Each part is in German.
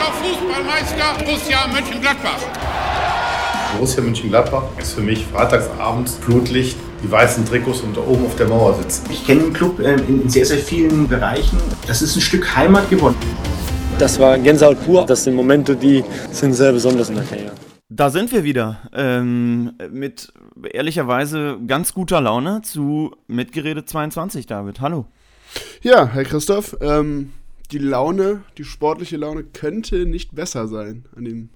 Deutscher Fußballmeister Borussia Mönchengladbach. Borussia Mönchengladbach ist für mich freitagsabends Flutlicht, die weißen Trikots und da oben auf der Mauer sitzen. Ich kenne den Club äh, in sehr, sehr vielen Bereichen. Das ist ein Stück Heimat geworden. Das war Gänsehaut pur. Das sind Momente, die sind sehr besonders in der Karriere. Da sind wir wieder. Ähm, mit ehrlicherweise ganz guter Laune zu Mitgeredet 22, David. Hallo. Ja, Herr Christoph, ähm, die Laune, die sportliche Laune könnte nicht besser sein an dem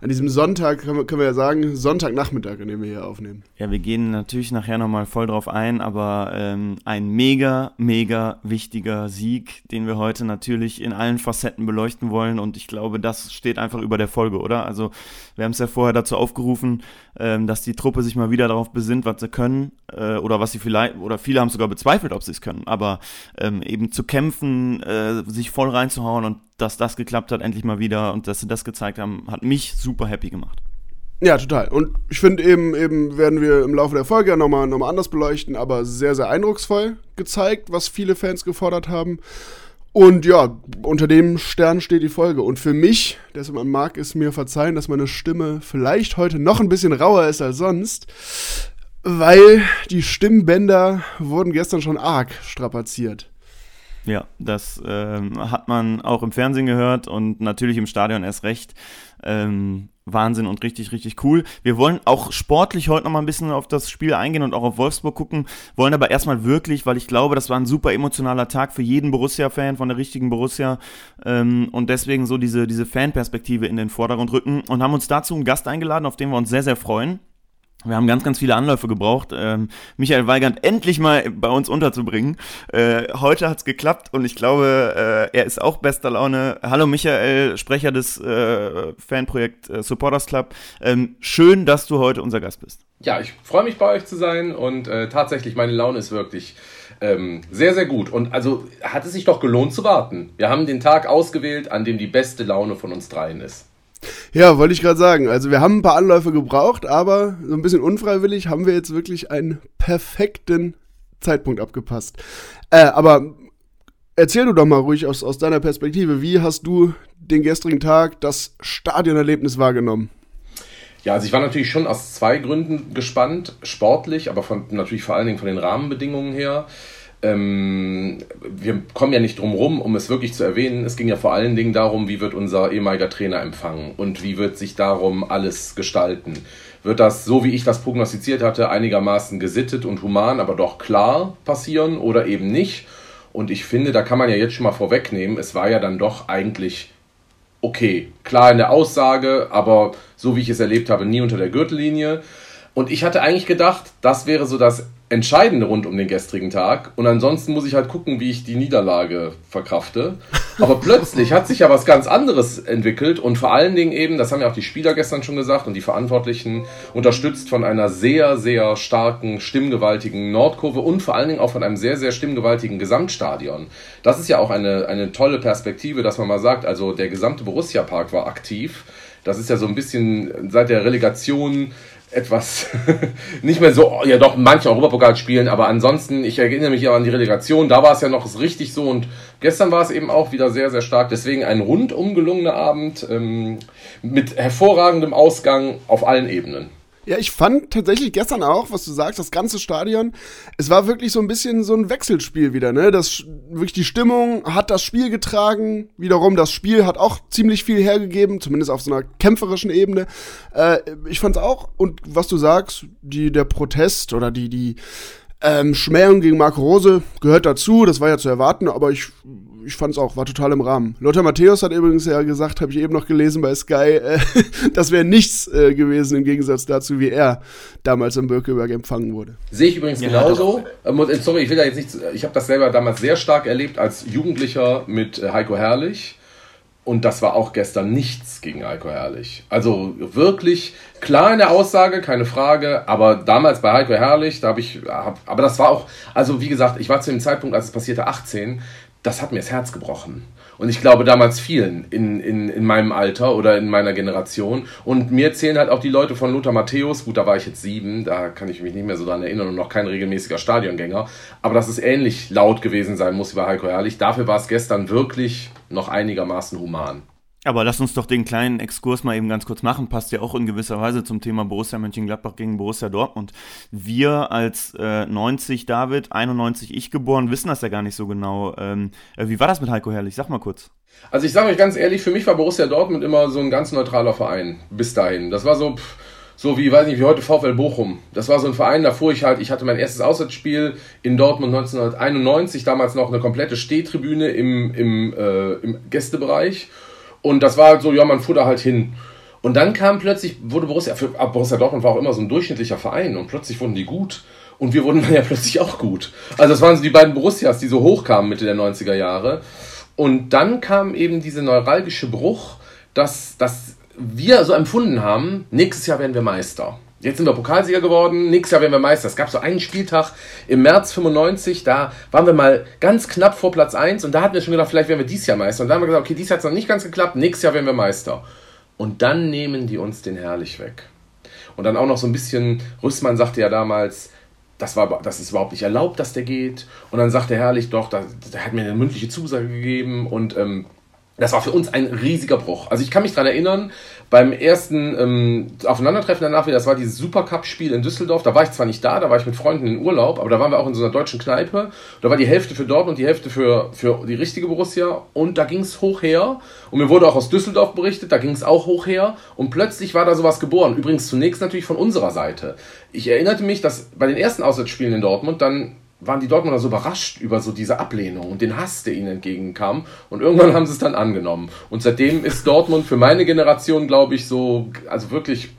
an diesem Sonntag, können wir, ja sagen, Sonntagnachmittag, an dem wir hier aufnehmen. Ja, wir gehen natürlich nachher nochmal voll drauf ein, aber ähm, ein mega, mega wichtiger Sieg, den wir heute natürlich in allen Facetten beleuchten wollen und ich glaube, das steht einfach über der Folge, oder? Also wir haben es ja vorher dazu aufgerufen, ähm, dass die Truppe sich mal wieder darauf besinnt, was sie können äh, oder was sie vielleicht, oder viele haben sogar bezweifelt, ob sie es können, aber ähm, eben zu kämpfen, äh, sich voll reinzuhauen und dass das geklappt hat, endlich mal wieder und dass sie das gezeigt haben, hat mich super happy gemacht. Ja, total. Und ich finde eben, eben werden wir im Laufe der Folge ja nochmal noch mal anders beleuchten, aber sehr, sehr eindrucksvoll gezeigt, was viele Fans gefordert haben. Und ja, unter dem Stern steht die Folge. Und für mich, der man mag es mir verzeihen, dass meine Stimme vielleicht heute noch ein bisschen rauer ist als sonst, weil die Stimmbänder wurden gestern schon arg strapaziert. Ja, das ähm, hat man auch im Fernsehen gehört und natürlich im Stadion erst recht. Ähm, Wahnsinn und richtig, richtig cool. Wir wollen auch sportlich heute noch mal ein bisschen auf das Spiel eingehen und auch auf Wolfsburg gucken, wollen aber erstmal wirklich, weil ich glaube, das war ein super emotionaler Tag für jeden Borussia-Fan von der richtigen Borussia ähm, und deswegen so diese, diese Fanperspektive in den Vordergrund rücken und haben uns dazu einen Gast eingeladen, auf den wir uns sehr, sehr freuen. Wir haben ganz, ganz viele Anläufe gebraucht, ähm, Michael Weigand endlich mal bei uns unterzubringen. Äh, heute hat's geklappt und ich glaube, äh, er ist auch bester Laune. Hallo Michael, Sprecher des äh, Fanprojekt äh, Supporters Club. Ähm, schön, dass du heute unser Gast bist. Ja, ich freue mich bei euch zu sein und äh, tatsächlich, meine Laune ist wirklich ähm, sehr, sehr gut. Und also hat es sich doch gelohnt zu warten. Wir haben den Tag ausgewählt, an dem die beste Laune von uns dreien ist. Ja, wollte ich gerade sagen. Also wir haben ein paar Anläufe gebraucht, aber so ein bisschen unfreiwillig haben wir jetzt wirklich einen perfekten Zeitpunkt abgepasst. Äh, aber erzähl du doch mal ruhig aus, aus deiner Perspektive, wie hast du den gestrigen Tag, das Stadionerlebnis wahrgenommen? Ja, also ich war natürlich schon aus zwei Gründen gespannt, sportlich, aber von, natürlich vor allen Dingen von den Rahmenbedingungen her ähm, wir kommen ja nicht drum rum, um es wirklich zu erwähnen. Es ging ja vor allen Dingen darum, wie wird unser ehemaliger Trainer empfangen und wie wird sich darum alles gestalten. Wird das, so wie ich das prognostiziert hatte, einigermaßen gesittet und human, aber doch klar passieren oder eben nicht? Und ich finde, da kann man ja jetzt schon mal vorwegnehmen, es war ja dann doch eigentlich okay. Klar in der Aussage, aber so wie ich es erlebt habe, nie unter der Gürtellinie. Und ich hatte eigentlich gedacht, das wäre so das Entscheidende rund um den gestrigen Tag. Und ansonsten muss ich halt gucken, wie ich die Niederlage verkrafte. Aber plötzlich hat sich ja was ganz anderes entwickelt und vor allen Dingen eben, das haben ja auch die Spieler gestern schon gesagt und die Verantwortlichen, unterstützt von einer sehr, sehr starken, stimmgewaltigen Nordkurve und vor allen Dingen auch von einem sehr, sehr stimmgewaltigen Gesamtstadion. Das ist ja auch eine, eine tolle Perspektive, dass man mal sagt, also der gesamte Borussia-Park war aktiv. Das ist ja so ein bisschen seit der Relegation etwas nicht mehr so, ja doch, manche Europapokal spielen, aber ansonsten, ich erinnere mich ja an die Relegation, da war es ja noch richtig so und gestern war es eben auch wieder sehr, sehr stark. Deswegen ein rundum gelungener Abend ähm, mit hervorragendem Ausgang auf allen Ebenen. Ja, ich fand tatsächlich gestern auch, was du sagst, das ganze Stadion, es war wirklich so ein bisschen so ein Wechselspiel wieder, ne? Das wirklich die Stimmung hat das Spiel getragen, wiederum das Spiel hat auch ziemlich viel hergegeben, zumindest auf so einer kämpferischen Ebene. Äh, ich fand's auch und was du sagst, die der Protest oder die die ähm, Schmähung gegen Marco Rose gehört dazu, das war ja zu erwarten, aber ich ich fand es auch, war total im Rahmen. Lothar Matthäus hat übrigens ja gesagt, habe ich eben noch gelesen bei Sky, äh, das wäre nichts äh, gewesen im Gegensatz dazu, wie er damals im Birkeberg empfangen wurde. Sehe ich übrigens ja, genauso. Äh, sorry, ich will da jetzt nicht, ich habe das selber damals sehr stark erlebt als Jugendlicher mit äh, Heiko Herrlich. Und das war auch gestern nichts gegen Heiko Herrlich. Also wirklich klar in der Aussage, keine Frage. Aber damals bei Heiko Herrlich, da habe ich, hab, aber das war auch, also wie gesagt, ich war zu dem Zeitpunkt, als es passierte, 18 das hat mir das Herz gebrochen. Und ich glaube damals vielen in, in, in meinem Alter oder in meiner Generation. Und mir zählen halt auch die Leute von Lothar Matthäus. Gut, da war ich jetzt sieben, da kann ich mich nicht mehr so dran erinnern und noch kein regelmäßiger Stadiongänger. Aber dass es ähnlich laut gewesen sein muss wie bei Heiko Herrlich. Dafür war es gestern wirklich noch einigermaßen human. Aber lass uns doch den kleinen Exkurs mal eben ganz kurz machen. Passt ja auch in gewisser Weise zum Thema Borussia Mönchengladbach gegen Borussia Dortmund. Wir als äh, 90 David, 91 ich geboren, wissen das ja gar nicht so genau. Ähm, äh, wie war das mit Heiko Herrlich? Sag mal kurz. Also ich sage euch ganz ehrlich, für mich war Borussia Dortmund immer so ein ganz neutraler Verein. Bis dahin. Das war so... Pff, so wie, weiß nicht, wie heute VfL Bochum. Das war so ein Verein, da fuhr ich halt, ich hatte mein erstes Auswärtsspiel in Dortmund 1991, damals noch eine komplette Stehtribüne im, im, äh, im Gästebereich. Und das war halt so, ja, man fuhr da halt hin. Und dann kam plötzlich, wurde Borussia, für, Borussia Dortmund war auch immer so ein durchschnittlicher Verein und plötzlich wurden die gut. Und wir wurden dann ja plötzlich auch gut. Also das waren so die beiden Borussias, die so hochkamen Mitte der 90er Jahre. Und dann kam eben dieser neuralgische Bruch, dass, dass wir so empfunden haben, nächstes Jahr werden wir Meister. Jetzt sind wir Pokalsieger geworden, nächstes Jahr werden wir Meister. Es gab so einen Spieltag im März 95, da waren wir mal ganz knapp vor Platz 1 und da hatten wir schon gedacht, vielleicht werden wir dieses Jahr Meister. Und da haben wir gesagt, okay, Jahr hat es noch nicht ganz geklappt, nächstes Jahr werden wir Meister. Und dann nehmen die uns den herrlich weg. Und dann auch noch so ein bisschen, Rüssmann sagte ja damals, das, war, das ist überhaupt nicht erlaubt, dass der geht. Und dann sagt der Herrlich, doch, der hat mir eine mündliche Zusage gegeben und ähm, das war für uns ein riesiger Bruch. Also ich kann mich daran erinnern, beim ersten ähm, Aufeinandertreffen danach wieder, das war dieses Supercup-Spiel in Düsseldorf, da war ich zwar nicht da, da war ich mit Freunden in Urlaub, aber da waren wir auch in so einer deutschen Kneipe. Da war die Hälfte für Dortmund, die Hälfte für, für die richtige Borussia und da ging es hoch her. Und mir wurde auch aus Düsseldorf berichtet, da ging es auch hoch her. Und plötzlich war da sowas geboren. Übrigens zunächst natürlich von unserer Seite. Ich erinnerte mich, dass bei den ersten Auswärtsspielen in Dortmund dann waren die Dortmunder so überrascht über so diese Ablehnung und den Hass, der ihnen entgegenkam. Und irgendwann haben sie es dann angenommen. Und seitdem ist Dortmund für meine Generation, glaube ich, so, also wirklich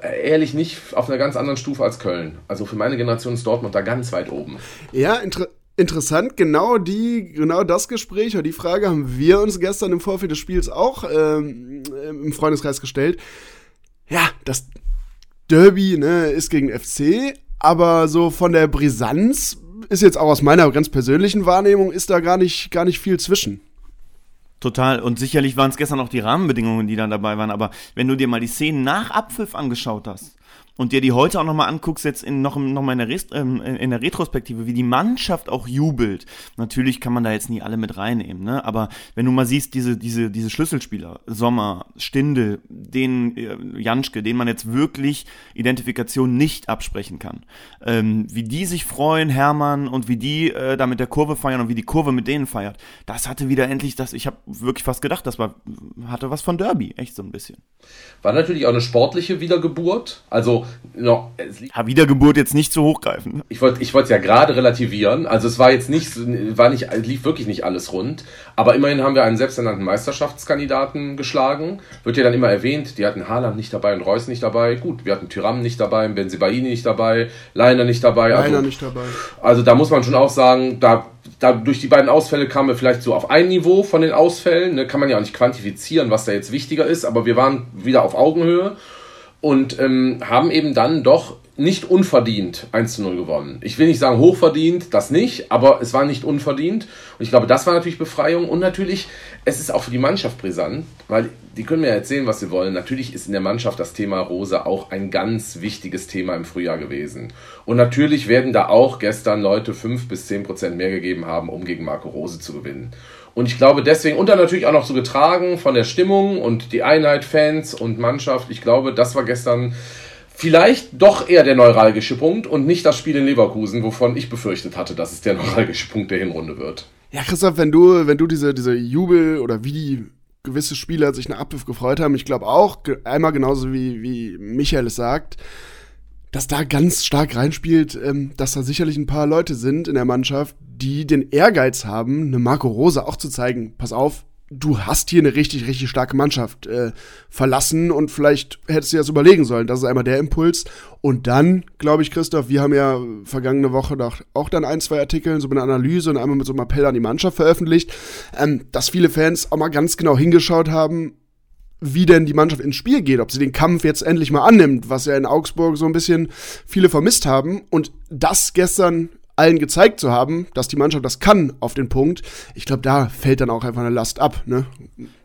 ehrlich nicht auf einer ganz anderen Stufe als Köln. Also für meine Generation ist Dortmund da ganz weit oben. Ja, inter interessant, genau die, genau das Gespräch oder die Frage haben wir uns gestern im Vorfeld des Spiels auch ähm, im Freundeskreis gestellt. Ja, das Derby ne, ist gegen FC, aber so von der Brisanz ist jetzt auch aus meiner ganz persönlichen Wahrnehmung, ist da gar nicht, gar nicht viel zwischen. Total. Und sicherlich waren es gestern auch die Rahmenbedingungen, die dann dabei waren. Aber wenn du dir mal die Szenen nach Abpfiff angeschaut hast, und dir die heute auch nochmal anguckst, jetzt in, noch, noch mal in der, Rest, ähm, in der Retrospektive, wie die Mannschaft auch jubelt. Natürlich kann man da jetzt nie alle mit reinnehmen, ne? aber wenn du mal siehst, diese, diese, diese Schlüsselspieler, Sommer, Stindel, den äh, Janschke, den man jetzt wirklich Identifikation nicht absprechen kann, ähm, wie die sich freuen, Hermann, und wie die äh, da mit der Kurve feiern und wie die Kurve mit denen feiert, das hatte wieder endlich das, ich habe wirklich fast gedacht, das war, hatte was von Derby, echt so ein bisschen. War natürlich auch eine sportliche Wiedergeburt, also no, ja, Wiedergeburt jetzt nicht zu hochgreifen. Ich wollte ich es ja gerade relativieren. Also es war jetzt nicht, war nicht, lief wirklich nicht alles rund. Aber immerhin haben wir einen selbsternannten Meisterschaftskandidaten geschlagen. Wird ja dann immer erwähnt, die hatten Haaland nicht dabei und Reus nicht dabei. Gut, wir hatten Tyram nicht dabei, Benzibaini nicht dabei, Leiner nicht dabei. Leiner also, nicht dabei. Also da muss man schon auch sagen, da da durch die beiden Ausfälle kamen wir vielleicht so auf ein Niveau von den Ausfällen. Ne, kann man ja auch nicht quantifizieren, was da jetzt wichtiger ist, aber wir waren wieder auf Augenhöhe und ähm, haben eben dann doch nicht unverdient 1 zu 0 gewonnen. Ich will nicht sagen hochverdient, das nicht, aber es war nicht unverdient. Und ich glaube, das war natürlich Befreiung. Und natürlich, es ist auch für die Mannschaft brisant, weil die können mir erzählen, was sie wollen. Natürlich ist in der Mannschaft das Thema Rose auch ein ganz wichtiges Thema im Frühjahr gewesen. Und natürlich werden da auch gestern Leute 5 bis 10 Prozent mehr gegeben haben, um gegen Marco Rose zu gewinnen. Und ich glaube deswegen, und dann natürlich auch noch so getragen von der Stimmung und die Einheit, Fans und Mannschaft. Ich glaube, das war gestern vielleicht doch eher der neuralgische Punkt und nicht das Spiel in Leverkusen, wovon ich befürchtet hatte, dass es der neuralgische Punkt der Hinrunde wird. Ja, Christoph, wenn du, wenn du diese, diese Jubel oder wie die gewisse Spieler sich nach Abpfiff gefreut haben, ich glaube auch, einmal genauso wie, wie Michael es sagt, dass da ganz stark reinspielt, ähm, dass da sicherlich ein paar Leute sind in der Mannschaft, die den Ehrgeiz haben, eine Marco Rose auch zu zeigen, pass auf, du hast hier eine richtig, richtig starke Mannschaft äh, verlassen und vielleicht hättest du das überlegen sollen. Das ist einmal der Impuls. Und dann, glaube ich, Christoph, wir haben ja vergangene Woche auch dann ein, zwei Artikel, so eine Analyse und einmal mit so einem Appell an die Mannschaft veröffentlicht, ähm, dass viele Fans auch mal ganz genau hingeschaut haben, wie denn die Mannschaft ins Spiel geht, ob sie den Kampf jetzt endlich mal annimmt, was ja in Augsburg so ein bisschen viele vermisst haben. Und das gestern allen gezeigt zu haben, dass die Mannschaft das kann auf den Punkt, ich glaube, da fällt dann auch einfach eine Last ab. Ne?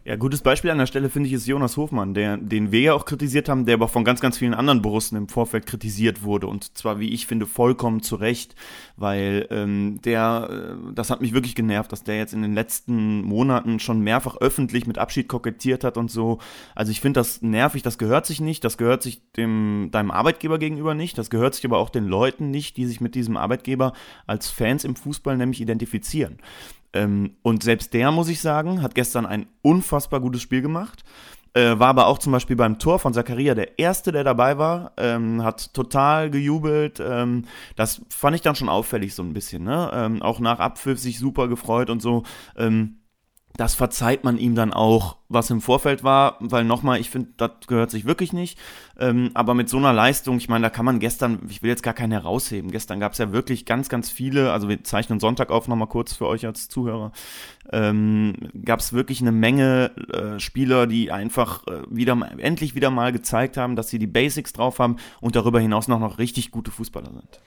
Ja, gutes Beispiel an der Stelle finde ich ist Jonas Hofmann, der, den wir ja auch kritisiert haben, der aber von ganz, ganz vielen anderen Borussen im Vorfeld kritisiert wurde und zwar, wie ich finde, vollkommen zu Recht, weil ähm, der, äh, das hat mich wirklich genervt, dass der jetzt in den letzten Monaten schon mehrfach öffentlich mit Abschied kokettiert hat und so. Also ich finde das nervig, das gehört sich nicht, das gehört sich dem, deinem Arbeitgeber gegenüber nicht, das gehört sich aber auch den Leuten nicht, die sich mit diesem Arbeitgeber als Fans im Fußball nämlich identifizieren. Ähm, und selbst der, muss ich sagen, hat gestern ein unfassbar gutes Spiel gemacht. Äh, war aber auch zum Beispiel beim Tor von Zakaria der Erste, der dabei war, ähm, hat total gejubelt. Ähm, das fand ich dann schon auffällig so ein bisschen. Ne? Ähm, auch nach Abpfiff sich super gefreut und so. Ähm, das verzeiht man ihm dann auch, was im Vorfeld war, weil nochmal, ich finde, das gehört sich wirklich nicht. Ähm, aber mit so einer Leistung, ich meine, da kann man gestern, ich will jetzt gar keinen herausheben, gestern gab es ja wirklich ganz, ganz viele, also wir zeichnen Sonntag auf, nochmal kurz für euch als Zuhörer, ähm, gab es wirklich eine Menge äh, Spieler, die einfach äh, wieder, endlich wieder mal gezeigt haben, dass sie die Basics drauf haben und darüber hinaus noch, noch richtig gute Fußballer sind.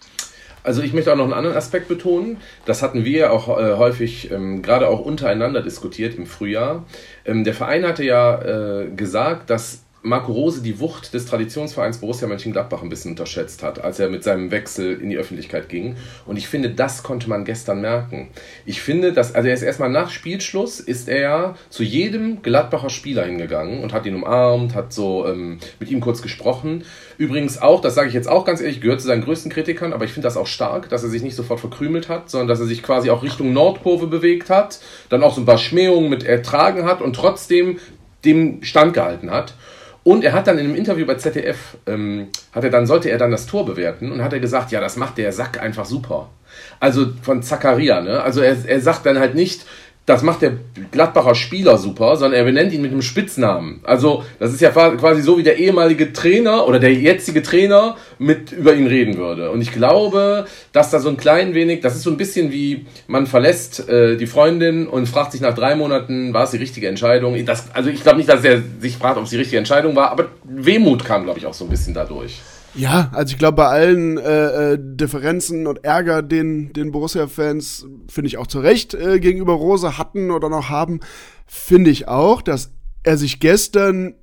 Also ich möchte auch noch einen anderen Aspekt betonen. Das hatten wir auch äh, häufig ähm, gerade auch untereinander diskutiert im Frühjahr. Ähm, der Verein hatte ja äh, gesagt, dass Marco Rose die Wucht des Traditionsvereins Borussia Mönchengladbach ein bisschen unterschätzt hat, als er mit seinem Wechsel in die Öffentlichkeit ging. Und ich finde, das konnte man gestern merken. Ich finde, dass, also er ist erstmal nach Spielschluss, ist er ja zu jedem Gladbacher Spieler hingegangen und hat ihn umarmt, hat so ähm, mit ihm kurz gesprochen. Übrigens auch, das sage ich jetzt auch ganz ehrlich, gehört zu seinen größten Kritikern, aber ich finde das auch stark, dass er sich nicht sofort verkrümelt hat, sondern dass er sich quasi auch Richtung Nordkurve bewegt hat, dann auch so ein paar Schmähungen mit ertragen hat und trotzdem dem Stand gehalten hat. Und er hat dann in einem Interview bei ZDF, ähm, hat er dann, sollte er dann das Tor bewerten und hat er gesagt, ja, das macht der Sack einfach super. Also von Zakaria, ne? Also er, er sagt dann halt nicht, das macht der Gladbacher Spieler super, sondern er benennt ihn mit einem Spitznamen. Also, das ist ja quasi so, wie der ehemalige Trainer oder der jetzige Trainer mit über ihn reden würde. Und ich glaube, dass da so ein klein wenig, das ist so ein bisschen wie, man verlässt äh, die Freundin und fragt sich nach drei Monaten, war es die richtige Entscheidung? Das, also, ich glaube nicht, dass er sich fragt, ob es die richtige Entscheidung war, aber Wehmut kam, glaube ich, auch so ein bisschen dadurch. Ja, also ich glaube, bei allen äh, äh, Differenzen und Ärger, den, den Borussia-Fans, finde ich auch zu Recht äh, gegenüber Rose hatten oder noch haben, finde ich auch, dass er sich gestern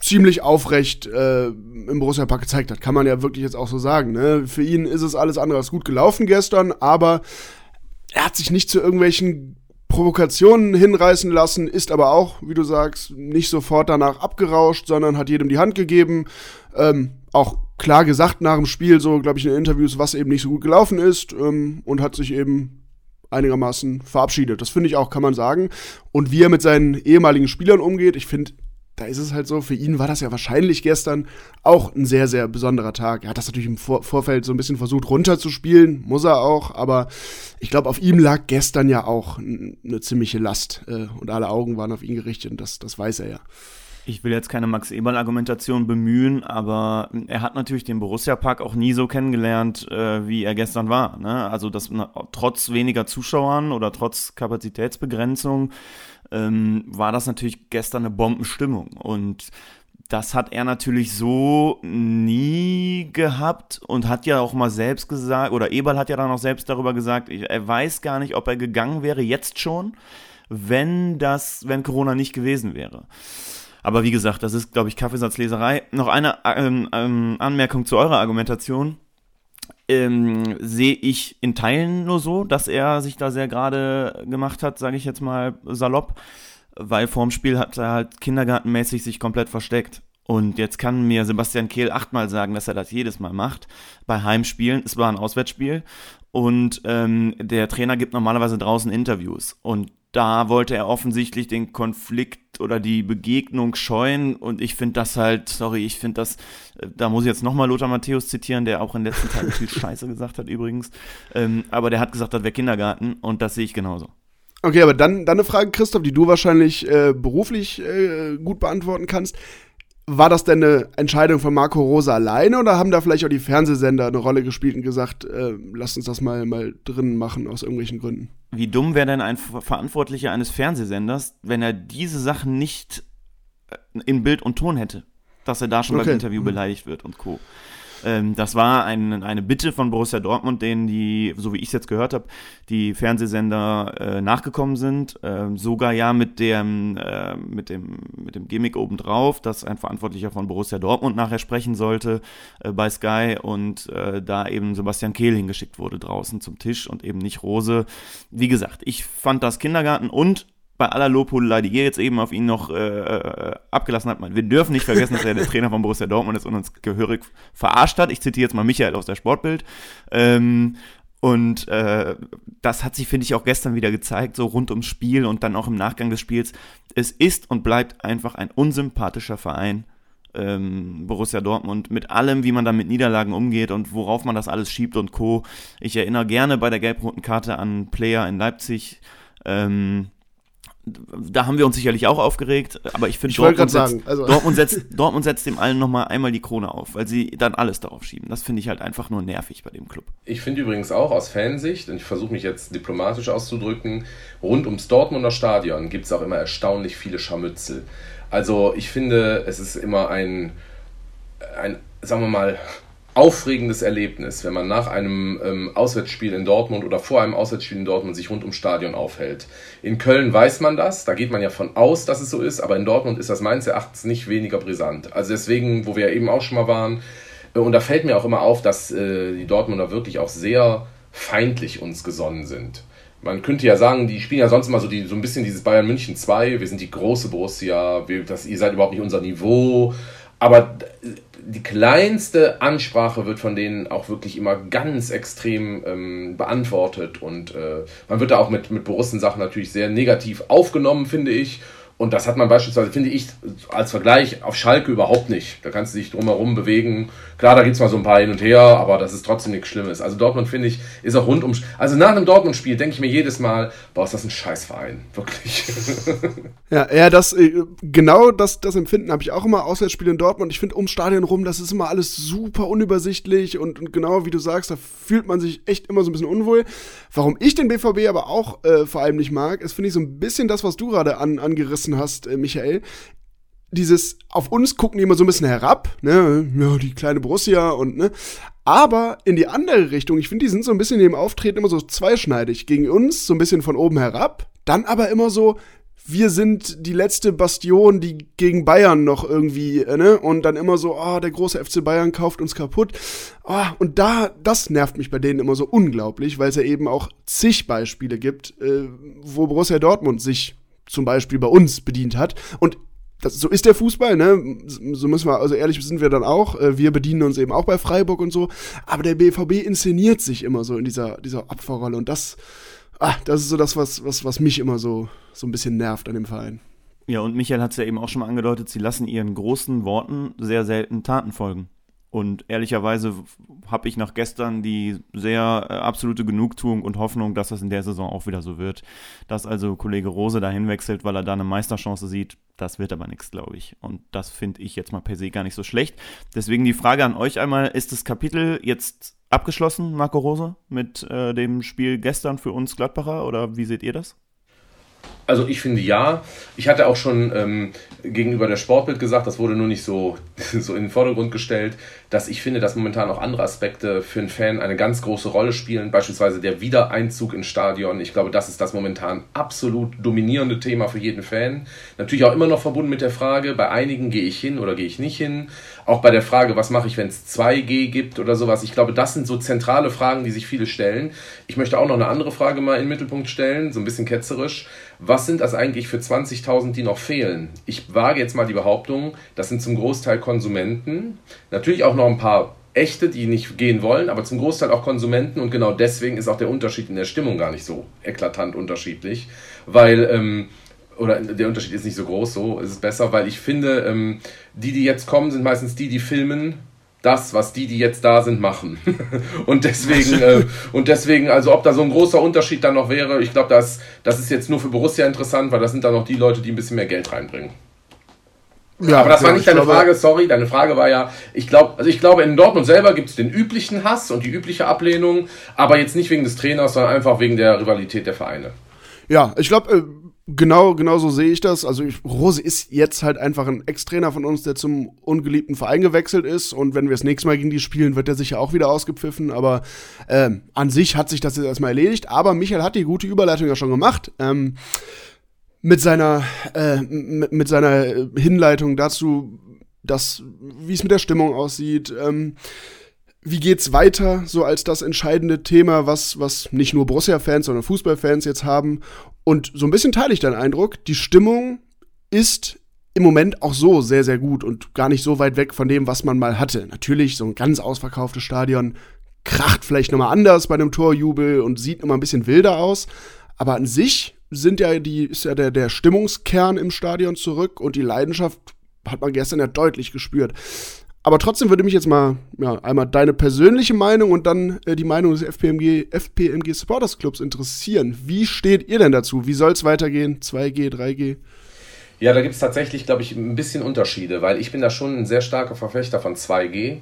ziemlich aufrecht äh, im Borussia Park gezeigt hat. Kann man ja wirklich jetzt auch so sagen. Ne? Für ihn ist es alles andere als gut gelaufen gestern, aber er hat sich nicht zu irgendwelchen Provokationen hinreißen lassen, ist aber auch, wie du sagst, nicht sofort danach abgerauscht, sondern hat jedem die Hand gegeben. Ähm, auch klar gesagt nach dem Spiel, so glaube ich in den Interviews, was eben nicht so gut gelaufen ist ähm, und hat sich eben einigermaßen verabschiedet. Das finde ich auch, kann man sagen. Und wie er mit seinen ehemaligen Spielern umgeht, ich finde, da ist es halt so, für ihn war das ja wahrscheinlich gestern auch ein sehr, sehr besonderer Tag. Er hat das natürlich im Vor Vorfeld so ein bisschen versucht runterzuspielen, muss er auch, aber ich glaube, auf ihm lag gestern ja auch eine ziemliche Last äh, und alle Augen waren auf ihn gerichtet und das, das weiß er ja. Ich will jetzt keine Max Eberl-Argumentation bemühen, aber er hat natürlich den Borussia-Park auch nie so kennengelernt, äh, wie er gestern war. Ne? Also dass na, trotz weniger Zuschauern oder trotz Kapazitätsbegrenzung ähm, war das natürlich gestern eine Bombenstimmung. Und das hat er natürlich so nie gehabt und hat ja auch mal selbst gesagt, oder Eberl hat ja dann auch selbst darüber gesagt, er weiß gar nicht, ob er gegangen wäre, jetzt schon, wenn das, wenn Corona nicht gewesen wäre. Aber wie gesagt, das ist, glaube ich, Kaffeesatzleserei. Noch eine ähm, ähm, Anmerkung zu eurer Argumentation. Ähm, sehe ich in Teilen nur so, dass er sich da sehr gerade gemacht hat, sage ich jetzt mal salopp, weil vorm Spiel hat er halt kindergartenmäßig sich komplett versteckt. Und jetzt kann mir Sebastian Kehl achtmal sagen, dass er das jedes Mal macht. Bei Heimspielen, es war ein Auswärtsspiel. Und ähm, der Trainer gibt normalerweise draußen Interviews. Und da wollte er offensichtlich den Konflikt oder die Begegnung scheuen und ich finde das halt, sorry, ich finde das, äh, da muss ich jetzt nochmal Lothar Matthäus zitieren, der auch in den letzten Tagen viel Scheiße gesagt hat übrigens, ähm, aber der hat gesagt, das wäre Kindergarten und das sehe ich genauso. Okay, aber dann, dann eine Frage, Christoph, die du wahrscheinlich äh, beruflich äh, gut beantworten kannst. War das denn eine Entscheidung von Marco Rosa alleine oder haben da vielleicht auch die Fernsehsender eine Rolle gespielt und gesagt, äh, lass uns das mal, mal drinnen machen aus irgendwelchen Gründen? Wie dumm wäre denn ein Verantwortlicher eines Fernsehsenders, wenn er diese Sachen nicht äh, in Bild und Ton hätte? Dass er da schon okay. beim Interview mhm. beleidigt wird und Co. Ähm, das war ein, eine Bitte von Borussia Dortmund, denen die, so wie ich es jetzt gehört habe, die Fernsehsender äh, nachgekommen sind. Äh, sogar ja mit dem, äh, mit dem, mit dem Gimmick obendrauf, dass ein Verantwortlicher von Borussia Dortmund nachher sprechen sollte äh, bei Sky und äh, da eben Sebastian Kehl hingeschickt wurde draußen zum Tisch und eben nicht Rose. Wie gesagt, ich fand das Kindergarten und bei aller Lobhudelei, die ihr jetzt eben auf ihn noch äh, äh, abgelassen habt, wir dürfen nicht vergessen, dass er der Trainer von Borussia Dortmund ist und uns gehörig verarscht hat. Ich zitiere jetzt mal Michael aus der Sportbild. Ähm, und äh, das hat sich, finde ich, auch gestern wieder gezeigt, so rund ums Spiel und dann auch im Nachgang des Spiels. Es ist und bleibt einfach ein unsympathischer Verein, ähm, Borussia Dortmund, mit allem, wie man da mit Niederlagen umgeht und worauf man das alles schiebt und Co. Ich erinnere gerne bei der gelb-roten Karte an Player in Leipzig. Ähm, da haben wir uns sicherlich auch aufgeregt, aber ich finde, Dortmund, setzt, also Dortmund, setzt, Dortmund setzt dem allen nochmal einmal die Krone auf, weil sie dann alles darauf schieben. Das finde ich halt einfach nur nervig bei dem Club. Ich finde übrigens auch aus Fansicht, und ich versuche mich jetzt diplomatisch auszudrücken, rund ums Dortmunder Stadion gibt es auch immer erstaunlich viele Scharmützel. Also ich finde, es ist immer ein, ein sagen wir mal, aufregendes Erlebnis, wenn man nach einem ähm, Auswärtsspiel in Dortmund oder vor einem Auswärtsspiel in Dortmund sich rund ums Stadion aufhält. In Köln weiß man das, da geht man ja von aus, dass es so ist, aber in Dortmund ist das meines Erachtens nicht weniger brisant. Also deswegen, wo wir ja eben auch schon mal waren, äh, und da fällt mir auch immer auf, dass äh, die Dortmunder wirklich auch sehr feindlich uns gesonnen sind. Man könnte ja sagen, die spielen ja sonst immer so, die, so ein bisschen dieses Bayern München 2, wir sind die große Borussia, wir, das, ihr seid überhaupt nicht unser Niveau, aber die kleinste Ansprache wird von denen auch wirklich immer ganz extrem ähm, beantwortet und äh, man wird da auch mit, mit Borussen-Sachen natürlich sehr negativ aufgenommen, finde ich. Und das hat man beispielsweise, finde ich, als Vergleich auf Schalke überhaupt nicht. Da kannst du dich drumherum bewegen. Klar, da gibt es mal so ein paar hin und her, aber das ist trotzdem nichts Schlimmes. Also Dortmund, finde ich, ist auch rundum. Also nach einem Dortmund-Spiel denke ich mir jedes Mal, boah, ist das ein Scheißverein. Wirklich. ja, ja, das, äh, genau das, das Empfinden habe ich auch immer. Auswärtsspiele in Dortmund. Ich finde ums Stadion rum, das ist immer alles super unübersichtlich und, und, genau wie du sagst, da fühlt man sich echt immer so ein bisschen unwohl. Warum ich den BVB aber auch äh, vor allem nicht mag, ist, finde ich, so ein bisschen das, was du gerade an, angerissen hast, äh, Michael, dieses, auf uns gucken die immer so ein bisschen herab, ne, ja, die kleine Borussia und, ne, aber in die andere Richtung, ich finde, die sind so ein bisschen in dem Auftreten immer so zweischneidig. Gegen uns so ein bisschen von oben herab, dann aber immer so, wir sind die letzte Bastion, die gegen Bayern noch irgendwie, äh, ne? Und dann immer so, oh, der große FC Bayern kauft uns kaputt. Oh, und da, das nervt mich bei denen immer so unglaublich, weil es ja eben auch zig Beispiele gibt, äh, wo Borussia Dortmund sich zum Beispiel bei uns bedient hat. Und das, so ist der Fußball, ne? So müssen wir, also ehrlich sind wir dann auch. Äh, wir bedienen uns eben auch bei Freiburg und so. Aber der BVB inszeniert sich immer so in dieser, dieser Opferrolle. Und das, ah, das ist so das, was, was, was mich immer so, so ein bisschen nervt an dem Verein. Ja, und Michael hat es ja eben auch schon mal angedeutet, sie lassen ihren großen Worten sehr selten Taten folgen. Und ehrlicherweise habe ich nach gestern die sehr äh, absolute Genugtuung und Hoffnung, dass das in der Saison auch wieder so wird. Dass also Kollege Rose dahin wechselt, weil er da eine Meisterchance sieht, das wird aber nichts, glaube ich. Und das finde ich jetzt mal per se gar nicht so schlecht. Deswegen die Frage an euch einmal, ist das Kapitel jetzt abgeschlossen, Marco Rose, mit äh, dem Spiel gestern für uns Gladbacher oder wie seht ihr das? Also ich finde ja. Ich hatte auch schon ähm, gegenüber der Sportbild gesagt, das wurde nur nicht so, so in den Vordergrund gestellt, dass ich finde, dass momentan auch andere Aspekte für einen Fan eine ganz große Rolle spielen. Beispielsweise der Wiedereinzug ins Stadion. Ich glaube, das ist das momentan absolut dominierende Thema für jeden Fan. Natürlich auch immer noch verbunden mit der Frage, bei einigen gehe ich hin oder gehe ich nicht hin. Auch bei der Frage, was mache ich, wenn es 2G gibt oder sowas. Ich glaube, das sind so zentrale Fragen, die sich viele stellen. Ich möchte auch noch eine andere Frage mal in den Mittelpunkt stellen, so ein bisschen ketzerisch was sind das eigentlich für 20.000, die noch fehlen? Ich wage jetzt mal die Behauptung, das sind zum Großteil Konsumenten, natürlich auch noch ein paar echte, die nicht gehen wollen, aber zum Großteil auch Konsumenten und genau deswegen ist auch der Unterschied in der Stimmung gar nicht so eklatant unterschiedlich, weil ähm, oder der Unterschied ist nicht so groß, so ist es besser, weil ich finde, ähm, die, die jetzt kommen, sind meistens die, die filmen das, was die, die jetzt da sind, machen. und deswegen, äh, und deswegen, also ob da so ein großer Unterschied dann noch wäre, ich glaube, das, das ist jetzt nur für Borussia interessant, weil das sind dann noch die Leute, die ein bisschen mehr Geld reinbringen. Ja, aber das war nicht deine glaube, Frage, sorry. Deine Frage war ja, ich glaube, also ich glaube, in Dortmund selber gibt es den üblichen Hass und die übliche Ablehnung, aber jetzt nicht wegen des Trainers, sondern einfach wegen der Rivalität der Vereine. Ja, ich glaube, äh, Genau, genau so sehe ich das. Also ich, Rose ist jetzt halt einfach ein Ex-Trainer von uns, der zum ungeliebten Verein gewechselt ist. Und wenn wir das nächste Mal gegen die spielen, wird er sicher auch wieder ausgepfiffen. Aber ähm, an sich hat sich das jetzt erstmal erledigt. Aber Michael hat die gute Überleitung ja schon gemacht. Ähm, mit seiner, äh, mit, mit seiner Hinleitung dazu, dass, wie es mit der Stimmung aussieht. Ähm, wie geht's weiter, so als das entscheidende Thema, was, was nicht nur Borussia-Fans, sondern Fußballfans jetzt haben. Und so ein bisschen teile ich deinen Eindruck, die Stimmung ist im Moment auch so sehr, sehr gut und gar nicht so weit weg von dem, was man mal hatte. Natürlich, so ein ganz ausverkauftes Stadion kracht vielleicht nochmal anders bei einem Torjubel und sieht immer ein bisschen wilder aus. Aber an sich sind ja die, ist ja der, der Stimmungskern im Stadion zurück und die Leidenschaft hat man gestern ja deutlich gespürt. Aber trotzdem würde mich jetzt mal ja, einmal deine persönliche Meinung und dann äh, die Meinung des FPMG, FPMG Supporters Clubs interessieren. Wie steht ihr denn dazu? Wie soll es weitergehen? 2G, 3G? Ja, da gibt es tatsächlich, glaube ich, ein bisschen Unterschiede, weil ich bin da schon ein sehr starker Verfechter von 2G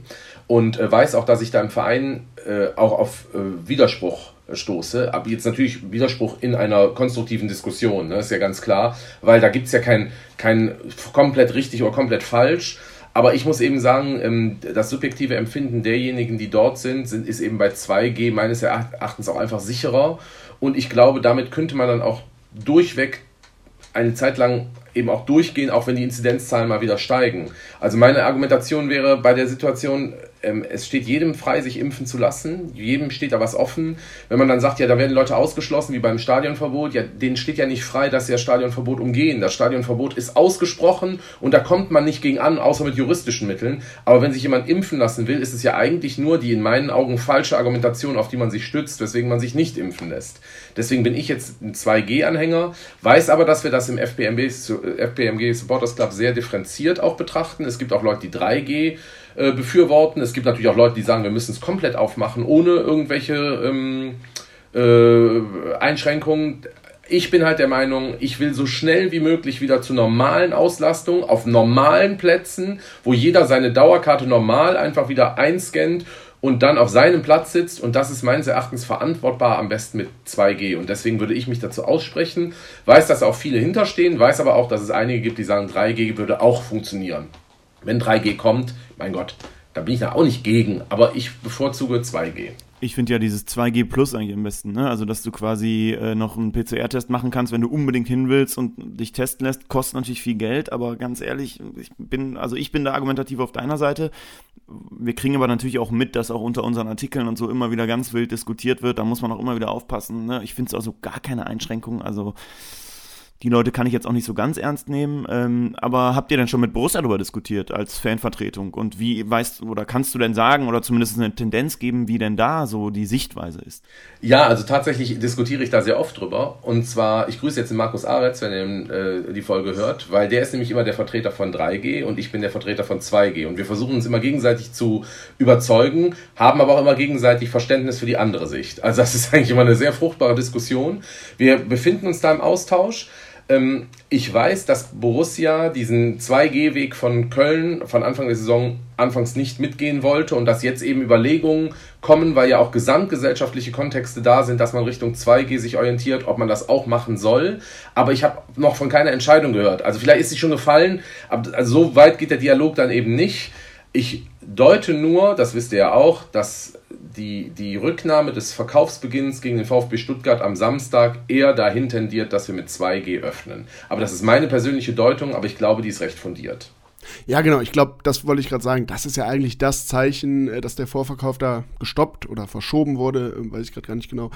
und äh, weiß auch, dass ich da im Verein äh, auch auf äh, Widerspruch stoße. Aber jetzt natürlich Widerspruch in einer konstruktiven Diskussion, ne? ist ja ganz klar, weil da gibt es ja kein, kein komplett richtig oder komplett falsch aber ich muss eben sagen, ähm, das subjektive Empfinden derjenigen, die dort sind, sind ist eben bei 2G meines Erachtens auch einfach sicherer. Und ich glaube, damit könnte man dann auch durchweg eine Zeit lang eben auch durchgehen, auch wenn die Inzidenzzahlen mal wieder steigen. Also meine Argumentation wäre bei der Situation, es steht jedem frei, sich impfen zu lassen. Jedem steht da was offen. Wenn man dann sagt, ja, da werden Leute ausgeschlossen, wie beim Stadionverbot, ja, denen steht ja nicht frei, dass sie das Stadionverbot umgehen. Das Stadionverbot ist ausgesprochen und da kommt man nicht gegen an, außer mit juristischen Mitteln. Aber wenn sich jemand impfen lassen will, ist es ja eigentlich nur die in meinen Augen falsche Argumentation, auf die man sich stützt, weswegen man sich nicht impfen lässt. Deswegen bin ich jetzt ein 2G-Anhänger, weiß aber, dass wir das im FBMG, FBMG Supporters Club sehr differenziert auch betrachten. Es gibt auch Leute, die 3G äh, befürworten. Es gibt natürlich auch Leute, die sagen, wir müssen es komplett aufmachen, ohne irgendwelche ähm, äh, Einschränkungen. Ich bin halt der Meinung, ich will so schnell wie möglich wieder zu normalen Auslastung auf normalen Plätzen, wo jeder seine Dauerkarte normal einfach wieder einscannt und dann auf seinem Platz sitzt. Und das ist meines Erachtens verantwortbar am besten mit 2G. Und deswegen würde ich mich dazu aussprechen. Weiß, dass auch viele hinterstehen, weiß aber auch, dass es einige gibt, die sagen, 3G würde auch funktionieren. Wenn 3G kommt, mein Gott, da bin ich da auch nicht gegen, aber ich bevorzuge 2G. Ich finde ja dieses 2G Plus eigentlich am besten, ne? Also, dass du quasi äh, noch einen PCR-Test machen kannst, wenn du unbedingt hin willst und dich testen lässt, kostet natürlich viel Geld, aber ganz ehrlich, ich bin, also ich bin da argumentativ auf deiner Seite. Wir kriegen aber natürlich auch mit, dass auch unter unseren Artikeln und so immer wieder ganz wild diskutiert wird. Da muss man auch immer wieder aufpassen. Ne? Ich finde es also gar keine Einschränkung. Also die Leute kann ich jetzt auch nicht so ganz ernst nehmen. Ähm, aber habt ihr denn schon mit Borussia darüber diskutiert als Fanvertretung? Und wie weißt oder kannst du denn sagen oder zumindest eine Tendenz geben, wie denn da so die Sichtweise ist? Ja, also tatsächlich diskutiere ich da sehr oft drüber. Und zwar, ich grüße jetzt den Markus Aretz, wenn er äh, die Folge hört, weil der ist nämlich immer der Vertreter von 3G und ich bin der Vertreter von 2G. Und wir versuchen uns immer gegenseitig zu überzeugen, haben aber auch immer gegenseitig Verständnis für die andere Sicht. Also das ist eigentlich immer eine sehr fruchtbare Diskussion. Wir befinden uns da im Austausch. Ähm, ich weiß, dass Borussia diesen 2G-Weg von Köln von Anfang der Saison anfangs nicht mitgehen wollte und dass jetzt eben Überlegungen kommen, weil ja auch gesamtgesellschaftliche Kontexte da sind, dass man Richtung 2G sich orientiert, ob man das auch machen soll. Aber ich habe noch von keiner Entscheidung gehört. Also vielleicht ist sie schon gefallen, aber also so weit geht der Dialog dann eben nicht. Ich deute nur, das wisst ihr ja auch, dass die, die Rücknahme des Verkaufsbeginns gegen den VfB Stuttgart am Samstag eher dahin tendiert, dass wir mit 2G öffnen. Aber das ist meine persönliche Deutung, aber ich glaube, die ist recht fundiert. Ja, genau. Ich glaube, das wollte ich gerade sagen. Das ist ja eigentlich das Zeichen, äh, dass der Vorverkauf da gestoppt oder verschoben wurde. Äh, weiß ich gerade gar nicht genau.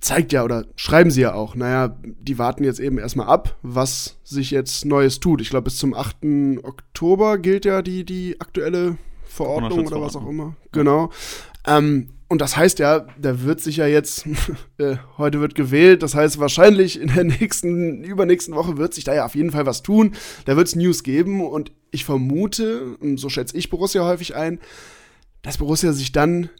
Zeigt ja oder schreiben sie ja auch. Naja, die warten jetzt eben erstmal ab, was sich jetzt Neues tut. Ich glaube, bis zum 8. Oktober gilt ja die, die aktuelle Verordnung oder was auch immer. Genau. Ähm, und das heißt ja, da wird sich ja jetzt, äh, heute wird gewählt, das heißt wahrscheinlich in der nächsten, übernächsten Woche wird sich da ja auf jeden Fall was tun. Da wird es News geben und ich vermute, so schätze ich Borussia häufig ein, dass Borussia sich dann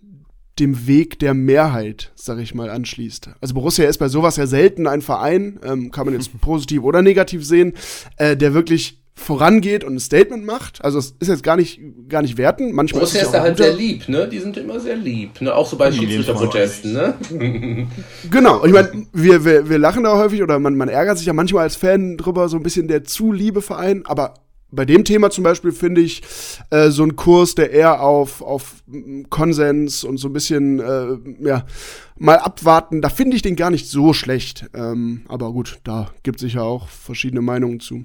dem Weg der Mehrheit, sag ich mal, anschließt. Also Borussia ist bei sowas ja selten ein Verein, ähm, kann man jetzt positiv oder negativ sehen, äh, der wirklich vorangeht und ein Statement macht. Also es ist jetzt gar nicht, gar nicht werten. Manchmal Borussia ist ist es ja halt guter- sehr lieb, ne? Die sind immer sehr lieb, ne? Auch so bei Schiedsrichterprotesten, ne? Genau, ich meine, wir, wir, wir lachen da häufig oder man, man ärgert sich ja manchmal als Fan drüber, so ein bisschen der zu liebe Verein, aber bei dem Thema zum Beispiel finde ich äh, so einen Kurs, der eher auf, auf Konsens und so ein bisschen, äh, ja, mal abwarten, da finde ich den gar nicht so schlecht. Ähm, aber gut, da gibt es sicher auch verschiedene Meinungen zu.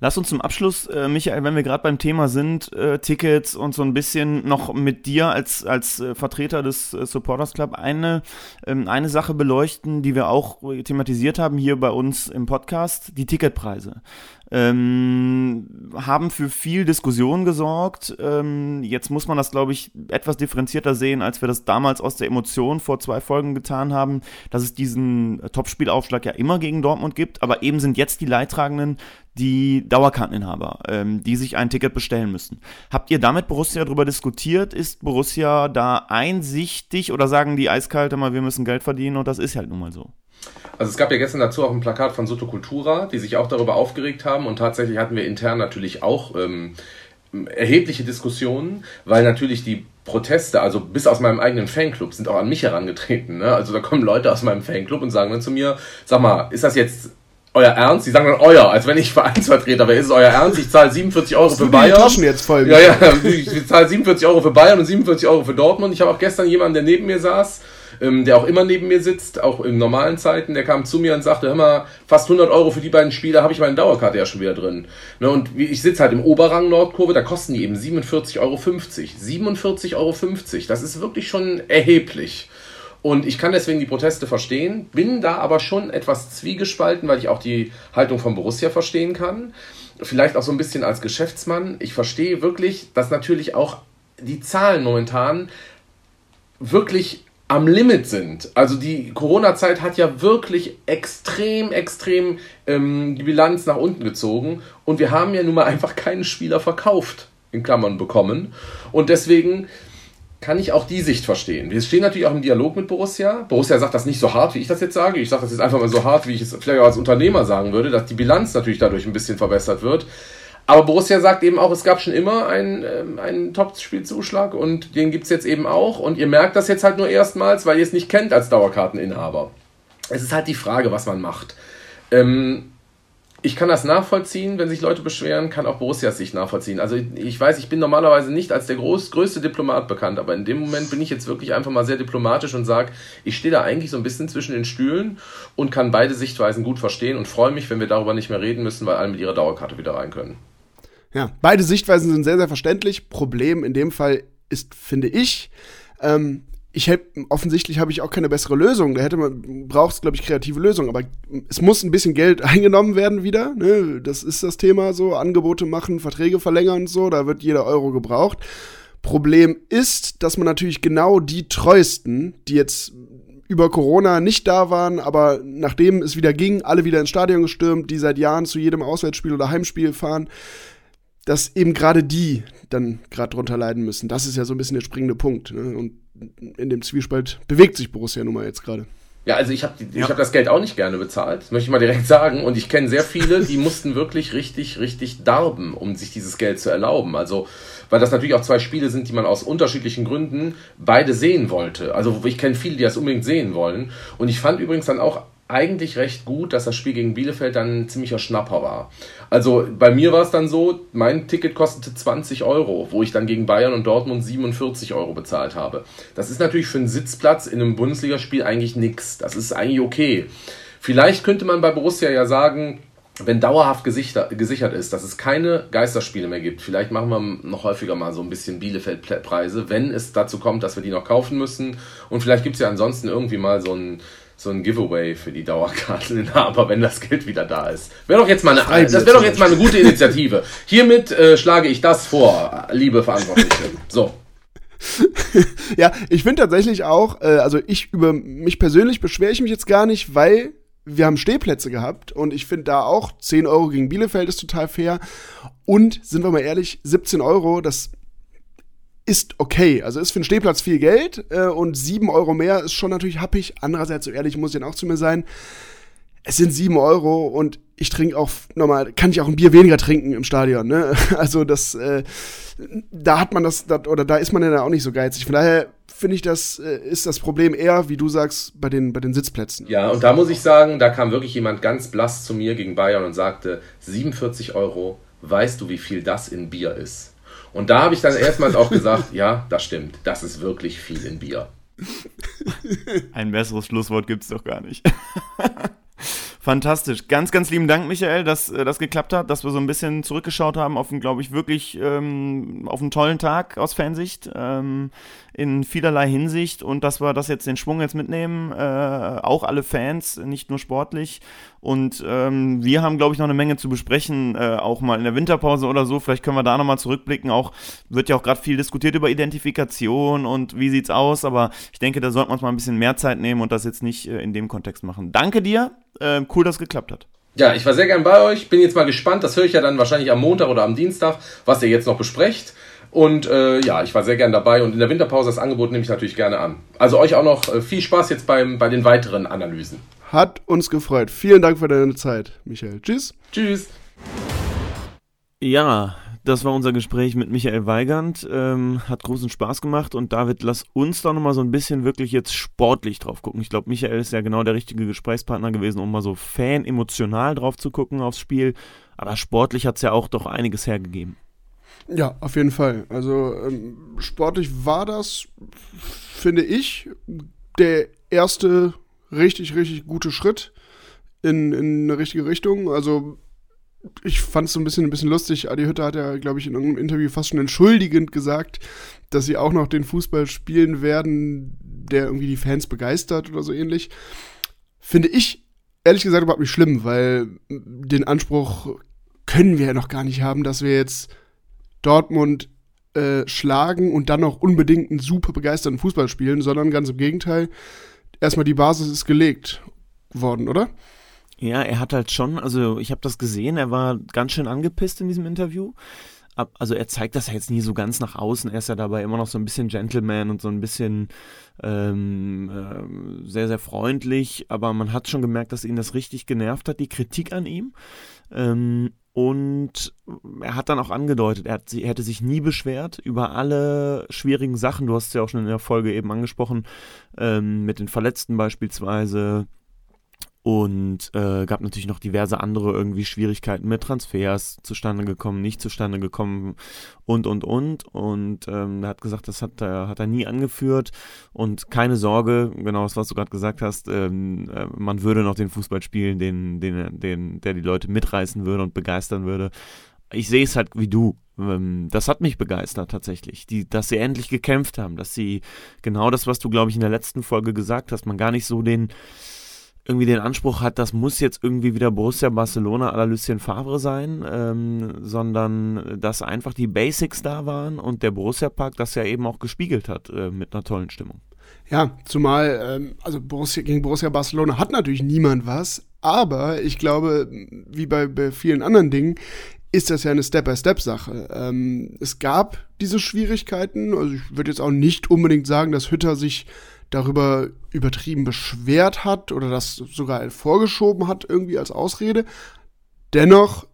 Lass uns zum Abschluss, äh, Michael, wenn wir gerade beim Thema sind, äh, Tickets und so ein bisschen noch mit dir als, als äh, Vertreter des äh, Supporters Club eine, ähm, eine Sache beleuchten, die wir auch thematisiert haben hier bei uns im Podcast, die Ticketpreise. Ähm, haben für viel Diskussion gesorgt. Ähm, jetzt muss man das, glaube ich, etwas differenzierter sehen, als wir das damals aus der Emotion vor zwei Folgen getan haben, dass es diesen äh, Topspielaufschlag ja immer gegen Dortmund gibt, aber eben sind jetzt die Leidtragenden die Dauerkarteninhaber, ähm, die sich ein Ticket bestellen müssen. Habt ihr damit Borussia darüber diskutiert? Ist Borussia da einsichtig oder sagen die eiskalt immer, wir müssen Geld verdienen und das ist halt nun mal so? Also es gab ja gestern dazu auch ein Plakat von Soto Cultura, die sich auch darüber aufgeregt haben und tatsächlich hatten wir intern natürlich auch ähm, erhebliche Diskussionen, weil natürlich die Proteste, also bis aus meinem eigenen Fanclub, sind auch an mich herangetreten. Ne? Also da kommen Leute aus meinem Fanclub und sagen dann zu mir, sag mal, ist das jetzt euer Ernst? Die sagen dann euer, als wenn ich Vereinsvertreter wäre. Ist es euer Ernst? Ich zahle 47 Euro für die Bayern. Taschen jetzt voll. Ja, ja, ich zahle 47 Euro für Bayern und 47 Euro für Dortmund. Ich habe auch gestern jemanden, der neben mir saß, ähm, der auch immer neben mir sitzt, auch in normalen Zeiten, der kam zu mir und sagte, hör mal, fast 100 Euro für die beiden Spiele habe ich meine Dauerkarte ja schon wieder drin. Ne, und ich sitze halt im Oberrang Nordkurve, da kosten die eben 47,50 Euro. 47,50 Euro, das ist wirklich schon erheblich. Und ich kann deswegen die Proteste verstehen, bin da aber schon etwas zwiegespalten, weil ich auch die Haltung von Borussia verstehen kann. Vielleicht auch so ein bisschen als Geschäftsmann. Ich verstehe wirklich, dass natürlich auch die Zahlen momentan wirklich am Limit sind. Also die Corona-Zeit hat ja wirklich extrem, extrem ähm, die Bilanz nach unten gezogen und wir haben ja nun mal einfach keinen Spieler verkauft, in Klammern bekommen. Und deswegen kann ich auch die Sicht verstehen. Wir stehen natürlich auch im Dialog mit Borussia. Borussia sagt das nicht so hart, wie ich das jetzt sage. Ich sage das jetzt einfach mal so hart, wie ich es vielleicht auch als Unternehmer sagen würde, dass die Bilanz natürlich dadurch ein bisschen verbessert wird. Aber Borussia sagt eben auch, es gab schon immer einen, ähm, einen Top-Spielzuschlag und den gibt's jetzt eben auch. Und ihr merkt das jetzt halt nur erstmals, weil ihr es nicht kennt als Dauerkarteninhaber. Es ist halt die Frage, was man macht. Ähm, ich kann das nachvollziehen, wenn sich Leute beschweren, kann auch Borussia sich nachvollziehen. Also ich weiß, ich bin normalerweise nicht als der groß, größte Diplomat bekannt, aber in dem Moment bin ich jetzt wirklich einfach mal sehr diplomatisch und sage, ich stehe da eigentlich so ein bisschen zwischen den Stühlen und kann beide Sichtweisen gut verstehen und freue mich, wenn wir darüber nicht mehr reden müssen, weil alle mit ihrer Dauerkarte wieder rein können. Ja, beide Sichtweisen sind sehr, sehr verständlich. Problem in dem Fall ist, finde ich, ähm, ich hätte, offensichtlich habe ich auch keine bessere Lösung. Da hätte man, braucht glaube ich, kreative Lösungen. Aber es muss ein bisschen Geld eingenommen werden wieder. Ne? Das ist das Thema so. Angebote machen, Verträge verlängern und so. Da wird jeder Euro gebraucht. Problem ist, dass man natürlich genau die treuesten, die jetzt über Corona nicht da waren, aber nachdem es wieder ging, alle wieder ins Stadion gestürmt, die seit Jahren zu jedem Auswärtsspiel oder Heimspiel fahren, dass eben gerade die dann gerade drunter leiden müssen. Das ist ja so ein bisschen der springende Punkt. Ne? Und in dem Zwiespalt bewegt sich Borussia nun mal jetzt gerade. Ja, also ich habe ich hab das Geld auch nicht gerne bezahlt, das möchte ich mal direkt sagen. Und ich kenne sehr viele, die mussten wirklich richtig, richtig darben, um sich dieses Geld zu erlauben. Also, weil das natürlich auch zwei Spiele sind, die man aus unterschiedlichen Gründen beide sehen wollte. Also ich kenne viele, die das unbedingt sehen wollen. Und ich fand übrigens dann auch eigentlich recht gut, dass das Spiel gegen Bielefeld dann ein ziemlicher Schnapper war. Also bei mir war es dann so, mein Ticket kostete 20 Euro, wo ich dann gegen Bayern und Dortmund 47 Euro bezahlt habe. Das ist natürlich für einen Sitzplatz in einem Bundesligaspiel eigentlich nix. Das ist eigentlich okay. Vielleicht könnte man bei Borussia ja sagen, wenn dauerhaft gesichert ist, dass es keine Geisterspiele mehr gibt, vielleicht machen wir noch häufiger mal so ein bisschen Bielefeld-Preise, wenn es dazu kommt, dass wir die noch kaufen müssen. Und vielleicht gibt es ja ansonsten irgendwie mal so ein so ein Giveaway für die Dauerkarteninhaber, wenn das Geld wieder da ist. Wäre doch jetzt mal eine, das wäre doch jetzt mal eine gute Initiative. Hiermit äh, schlage ich das vor, liebe Verantwortliche. So. ja, ich finde tatsächlich auch, äh, also ich über mich persönlich beschwere ich mich jetzt gar nicht, weil wir haben Stehplätze gehabt und ich finde da auch 10 Euro gegen Bielefeld ist total fair. Und sind wir mal ehrlich, 17 Euro, das ist okay. Also ist für einen Stehplatz viel Geld äh, und 7 Euro mehr ist schon natürlich happig. Andererseits, so ehrlich muss ich dann auch zu mir sein, es sind sieben Euro und ich trinke auch normal, kann ich auch ein Bier weniger trinken im Stadion, ne? Also das, äh, da hat man das, das, oder da ist man ja auch nicht so geizig. Von daher finde ich, das äh, ist das Problem eher, wie du sagst, bei den, bei den Sitzplätzen. Ja, und da muss ich sagen, da kam wirklich jemand ganz blass zu mir gegen Bayern und sagte, 47 Euro, weißt du, wie viel das in Bier ist? Und da habe ich dann erstmals auch gesagt, ja, das stimmt, das ist wirklich viel in Bier. Ein besseres Schlusswort gibt es doch gar nicht. Fantastisch. Ganz, ganz lieben Dank, Michael, dass äh, das geklappt hat, dass wir so ein bisschen zurückgeschaut haben auf einen, glaube ich, wirklich ähm, auf einen tollen Tag aus Fansicht, ähm, in vielerlei Hinsicht und dass wir das jetzt den Schwung jetzt mitnehmen, äh, auch alle Fans, nicht nur sportlich. Und ähm, wir haben, glaube ich, noch eine Menge zu besprechen, äh, auch mal in der Winterpause oder so. Vielleicht können wir da nochmal zurückblicken. Auch wird ja auch gerade viel diskutiert über Identifikation und wie sieht's aus, aber ich denke, da sollten wir uns mal ein bisschen mehr Zeit nehmen und das jetzt nicht äh, in dem Kontext machen. Danke dir äh, cool, dass es geklappt hat. Ja, ich war sehr gern bei euch. Bin jetzt mal gespannt. Das höre ich ja dann wahrscheinlich am Montag oder am Dienstag, was ihr jetzt noch besprecht. Und äh, ja, ich war sehr gern dabei und in der Winterpause das Angebot nehme ich natürlich gerne an. Also euch auch noch äh, viel Spaß jetzt beim, bei den weiteren Analysen. Hat uns gefreut. Vielen Dank für deine Zeit, Michael. Tschüss. Tschüss. Ja, das war unser Gespräch mit Michael Weigand. Ähm, hat großen Spaß gemacht. Und David, lass uns doch nochmal so ein bisschen wirklich jetzt sportlich drauf gucken. Ich glaube, Michael ist ja genau der richtige Gesprächspartner gewesen, um mal so fan-emotional drauf zu gucken aufs Spiel. Aber sportlich hat es ja auch doch einiges hergegeben. Ja, auf jeden Fall. Also ähm, sportlich war das, finde ich, der erste richtig, richtig gute Schritt in, in eine richtige Richtung. Also ich fand es so ein bisschen, ein bisschen lustig. Adi Hütter hat ja, glaube ich, in einem Interview fast schon entschuldigend gesagt, dass sie auch noch den Fußball spielen werden, der irgendwie die Fans begeistert oder so ähnlich. Finde ich ehrlich gesagt überhaupt nicht schlimm, weil den Anspruch können wir ja noch gar nicht haben, dass wir jetzt Dortmund äh, schlagen und dann noch unbedingt einen super begeisterten Fußball spielen, sondern ganz im Gegenteil. Erstmal die Basis ist gelegt worden, oder? Ja, er hat halt schon, also ich habe das gesehen, er war ganz schön angepisst in diesem Interview. Also er zeigt das ja jetzt nie so ganz nach außen, er ist ja dabei immer noch so ein bisschen Gentleman und so ein bisschen ähm, äh, sehr, sehr freundlich, aber man hat schon gemerkt, dass ihn das richtig genervt hat, die Kritik an ihm. Ähm, und er hat dann auch angedeutet, er, hat, er hätte sich nie beschwert über alle schwierigen Sachen. Du hast es ja auch schon in der Folge eben angesprochen, ähm, mit den Verletzten beispielsweise, und äh, gab natürlich noch diverse andere irgendwie Schwierigkeiten mit Transfers zustande gekommen, nicht zustande gekommen und und und. Und ähm, er hat gesagt, das hat er, hat er nie angeführt. Und keine Sorge, genau das, was du gerade gesagt hast, ähm, äh, man würde noch den Fußball spielen, den, den, den, der die Leute mitreißen würde und begeistern würde. Ich sehe es halt wie du. Ähm, das hat mich begeistert tatsächlich, die, dass sie endlich gekämpft haben, dass sie genau das, was du, glaube ich, in der letzten Folge gesagt hast, man gar nicht so den irgendwie den Anspruch hat, das muss jetzt irgendwie wieder Borussia Barcelona à la Lucien Favre sein, ähm, sondern dass einfach die Basics da waren und der Borussia Park das ja eben auch gespiegelt hat äh, mit einer tollen Stimmung. Ja, zumal, ähm, also Borussia, gegen Borussia Barcelona hat natürlich niemand was, aber ich glaube, wie bei, bei vielen anderen Dingen, ist das ja eine Step-by-Step-Sache. Ähm, es gab diese Schwierigkeiten, also ich würde jetzt auch nicht unbedingt sagen, dass Hütter sich darüber übertrieben beschwert hat oder das sogar vorgeschoben hat irgendwie als Ausrede. Dennoch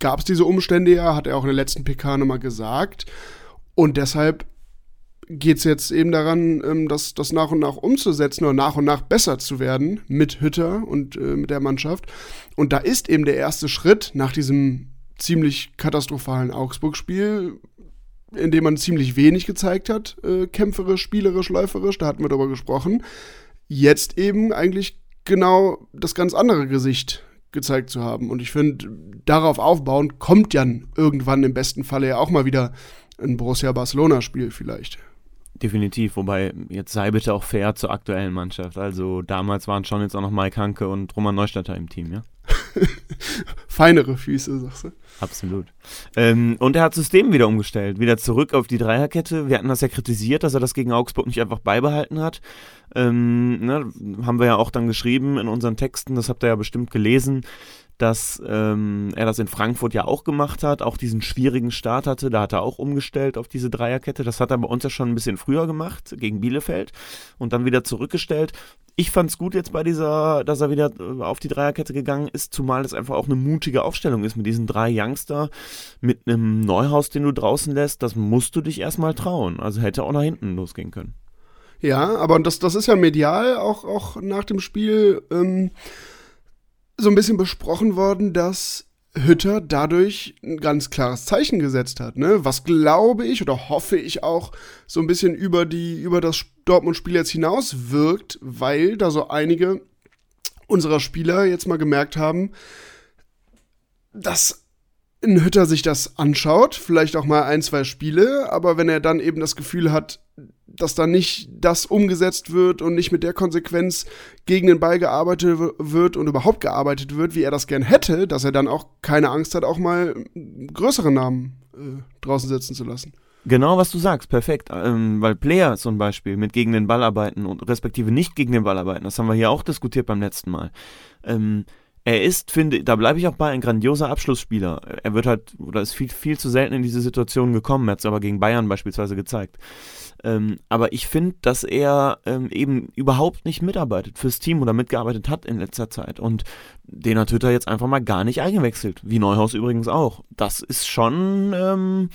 gab es diese Umstände ja, hat er auch in der letzten PK nochmal gesagt. Und deshalb geht es jetzt eben daran, ähm, das, das nach und nach umzusetzen oder nach und nach besser zu werden mit Hütter und äh, mit der Mannschaft. Und da ist eben der erste Schritt nach diesem ziemlich katastrophalen Augsburg-Spiel, in dem man ziemlich wenig gezeigt hat, äh, kämpferisch, spielerisch, läuferisch, da hatten wir darüber gesprochen, jetzt eben eigentlich genau das ganz andere Gesicht gezeigt zu haben. Und ich finde, darauf aufbauend kommt dann irgendwann im besten Falle ja auch mal wieder ein Borussia Barcelona-Spiel vielleicht. Definitiv, wobei jetzt sei bitte auch fair zur aktuellen Mannschaft. Also damals waren schon jetzt auch noch Mike Hanke und Roman Neustadter im Team, ja? Feinere Füße, sagst du? Absolut. Ähm, und er hat System wieder umgestellt, wieder zurück auf die Dreierkette. Wir hatten das ja kritisiert, dass er das gegen Augsburg nicht einfach beibehalten hat. Ähm, ne, haben wir ja auch dann geschrieben in unseren Texten, das habt ihr ja bestimmt gelesen, dass ähm, er das in Frankfurt ja auch gemacht hat, auch diesen schwierigen Start hatte, da hat er auch umgestellt auf diese Dreierkette. Das hat er bei uns ja schon ein bisschen früher gemacht, gegen Bielefeld und dann wieder zurückgestellt. Ich fand es gut jetzt bei dieser, dass er wieder äh, auf die Dreierkette gegangen ist, zumal es einfach auch eine mutige Aufstellung ist mit diesen drei Youngster, mit einem Neuhaus, den du draußen lässt. Das musst du dich erstmal trauen. Also hätte auch nach hinten losgehen können. Ja, aber das, das ist ja medial auch, auch nach dem Spiel ähm, so ein bisschen besprochen worden, dass Hütter dadurch ein ganz klares Zeichen gesetzt hat, ne? Was glaube ich oder hoffe ich auch so ein bisschen über die über das Dortmund-Spiel jetzt hinaus wirkt, weil da so einige unserer Spieler jetzt mal gemerkt haben, dass ein Hütter sich das anschaut, vielleicht auch mal ein, zwei Spiele, aber wenn er dann eben das Gefühl hat, dass da nicht das umgesetzt wird und nicht mit der Konsequenz gegen den Ball gearbeitet wird und überhaupt gearbeitet wird, wie er das gern hätte, dass er dann auch keine Angst hat, auch mal größere Namen äh, draußen sitzen zu lassen. Genau, was du sagst, perfekt. Ähm, weil Player zum Beispiel mit gegen den Ball arbeiten und respektive nicht gegen den Ball arbeiten, das haben wir hier auch diskutiert beim letzten Mal. Ähm, er ist, finde, da bleibe ich auch bei, ein grandioser Abschlussspieler. Er wird halt, oder ist viel, viel zu selten in diese Situation gekommen. Hat es aber gegen Bayern beispielsweise gezeigt. Ähm, aber ich finde, dass er ähm, eben überhaupt nicht mitarbeitet fürs Team oder mitgearbeitet hat in letzter Zeit. Und den hat Hütter jetzt einfach mal gar nicht eingewechselt. Wie Neuhaus übrigens auch. Das ist schon ähm,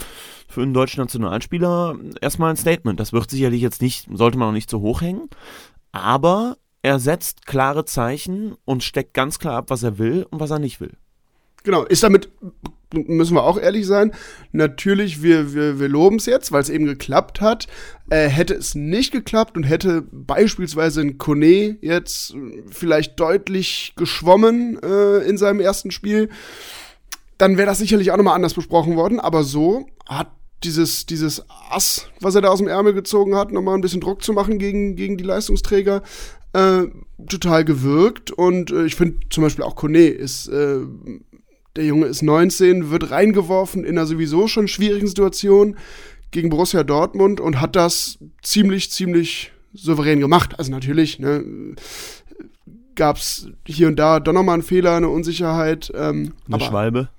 für einen deutschen Nationalspieler erstmal ein Statement. Das wird sicherlich jetzt nicht, sollte man auch nicht zu hoch hängen. Aber er setzt klare Zeichen und steckt ganz klar ab, was er will und was er nicht will. Genau, ist damit müssen wir auch ehrlich sein, natürlich, wir, wir, wir loben es jetzt, weil es eben geklappt hat. Äh, hätte es nicht geklappt und hätte beispielsweise ein Kone jetzt vielleicht deutlich geschwommen äh, in seinem ersten Spiel, dann wäre das sicherlich auch nochmal anders besprochen worden. Aber so hat dieses, dieses Ass, was er da aus dem Ärmel gezogen hat, nochmal ein bisschen Druck zu machen gegen, gegen die Leistungsträger, äh, total gewirkt. Und äh, ich finde zum Beispiel auch Kone ist äh, der Junge ist 19, wird reingeworfen in einer sowieso schon schwierigen Situation gegen Borussia Dortmund und hat das ziemlich, ziemlich souverän gemacht. Also natürlich, ne, gab es hier und da doch nochmal einen Fehler, eine Unsicherheit. Ähm, eine Schwalbe.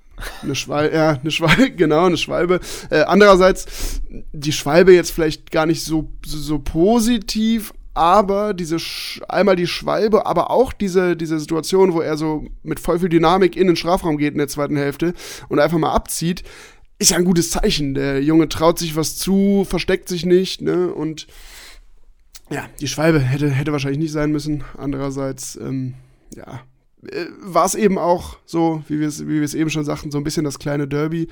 Eine Schwalbe, ja, eine Schwalbe, genau, eine Schwalbe. Äh, andererseits, die Schwalbe jetzt vielleicht gar nicht so, so, so positiv, aber diese Sch einmal die Schwalbe, aber auch diese, diese Situation, wo er so mit voll viel Dynamik in den Strafraum geht in der zweiten Hälfte und einfach mal abzieht, ist ja ein gutes Zeichen. Der Junge traut sich was zu, versteckt sich nicht, ne? Und ja, die Schwalbe hätte, hätte wahrscheinlich nicht sein müssen. Andererseits, ähm, ja, äh, war es eben auch so, wie wir es wie eben schon sagten, so ein bisschen das kleine Derby.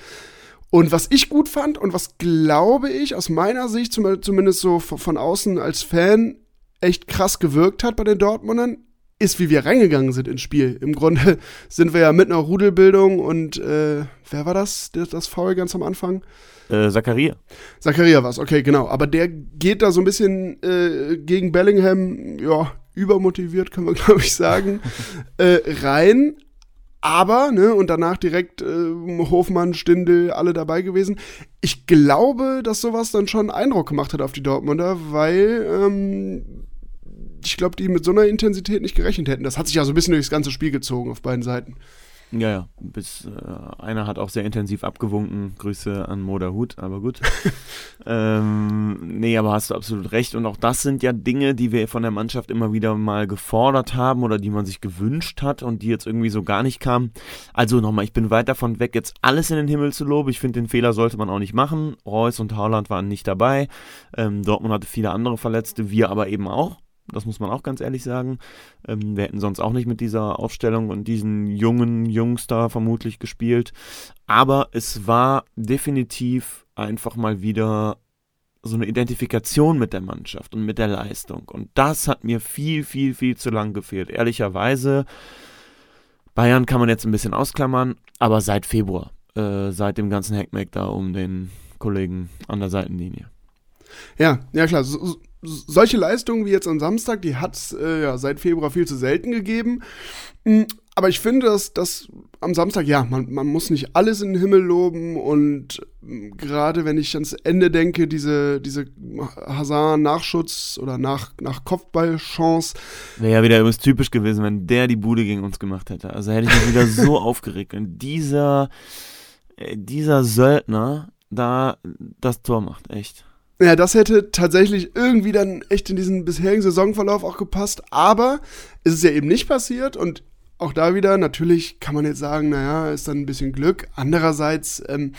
Und was ich gut fand und was glaube ich aus meiner Sicht zumindest so von außen als Fan echt krass gewirkt hat bei den Dortmundern, ist, wie wir reingegangen sind ins Spiel. Im Grunde sind wir ja mit einer Rudelbildung und äh, wer war das, das, das Foul ganz am Anfang? Äh, Zakaria. Zakaria war es, okay, genau. Aber der geht da so ein bisschen äh, gegen Bellingham, ja, übermotiviert, können wir, glaube ich, sagen, äh, rein. Aber, ne, und danach direkt äh, Hofmann, Stindel, alle dabei gewesen. Ich glaube, dass sowas dann schon Eindruck gemacht hat auf die Dortmunder, weil ähm, ich glaube, die mit so einer Intensität nicht gerechnet hätten. Das hat sich ja so ein bisschen durchs ganze Spiel gezogen auf beiden Seiten. Ja, ja. Bis, äh, einer hat auch sehr intensiv abgewunken. Grüße an Moda Hut, aber gut. ähm, nee, aber hast du absolut recht. Und auch das sind ja Dinge, die wir von der Mannschaft immer wieder mal gefordert haben oder die man sich gewünscht hat und die jetzt irgendwie so gar nicht kamen. Also nochmal, ich bin weit davon weg, jetzt alles in den Himmel zu loben. Ich finde, den Fehler sollte man auch nicht machen. Reus und Haaland waren nicht dabei. Ähm, Dortmund hatte viele andere Verletzte, wir aber eben auch. Das muss man auch ganz ehrlich sagen. Ähm, wir hätten sonst auch nicht mit dieser Aufstellung und diesen jungen Jungs da vermutlich gespielt. Aber es war definitiv einfach mal wieder so eine Identifikation mit der Mannschaft und mit der Leistung. Und das hat mir viel, viel, viel zu lang gefehlt. Ehrlicherweise, Bayern kann man jetzt ein bisschen ausklammern, aber seit Februar, äh, seit dem ganzen Hackmack da um den Kollegen an der Seitenlinie. Ja, ja klar. So, solche Leistungen wie jetzt am Samstag, die hat es äh, ja, seit Februar viel zu selten gegeben. Hm, aber ich finde, dass, dass am Samstag, ja, man, man muss nicht alles in den Himmel loben und ähm, gerade wenn ich ans Ende denke, diese, diese Hazard-Nachschutz oder nach, nach Kopfballchance. Wäre ja wieder übrigens typisch gewesen, wenn der die Bude gegen uns gemacht hätte. Also hätte ich mich wieder so aufgeregt. Und dieser, äh, dieser Söldner da das Tor macht, echt. Ja, das hätte tatsächlich irgendwie dann echt in diesen bisherigen Saisonverlauf auch gepasst, aber es ist ja eben nicht passiert und auch da wieder, natürlich kann man jetzt sagen, naja, ist dann ein bisschen Glück. Andererseits, ähm,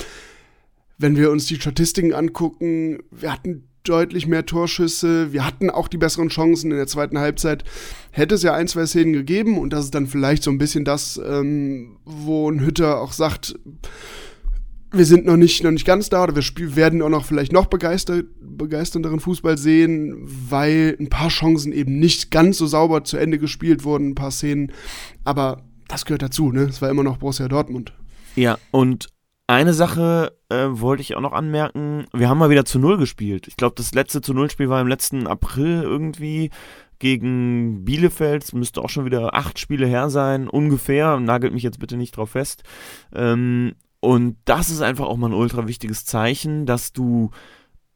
wenn wir uns die Statistiken angucken, wir hatten deutlich mehr Torschüsse, wir hatten auch die besseren Chancen in der zweiten Halbzeit. Hätte es ja ein, zwei Szenen gegeben und das ist dann vielleicht so ein bisschen das, ähm, wo ein Hütter auch sagt, wir sind noch nicht, noch nicht ganz da oder wir spiel, werden auch noch vielleicht noch begeistert, begeisternderen Fußball sehen, weil ein paar Chancen eben nicht ganz so sauber zu Ende gespielt wurden, ein paar Szenen. Aber das gehört dazu, ne? Es war immer noch Borussia Dortmund. Ja, und eine Sache äh, wollte ich auch noch anmerken. Wir haben mal wieder zu Null gespielt. Ich glaube, das letzte zu Null-Spiel war im letzten April irgendwie gegen Bielefeld. Müsste auch schon wieder acht Spiele her sein, ungefähr. Nagelt mich jetzt bitte nicht drauf fest. Ähm, und das ist einfach auch mal ein ultra wichtiges Zeichen, dass du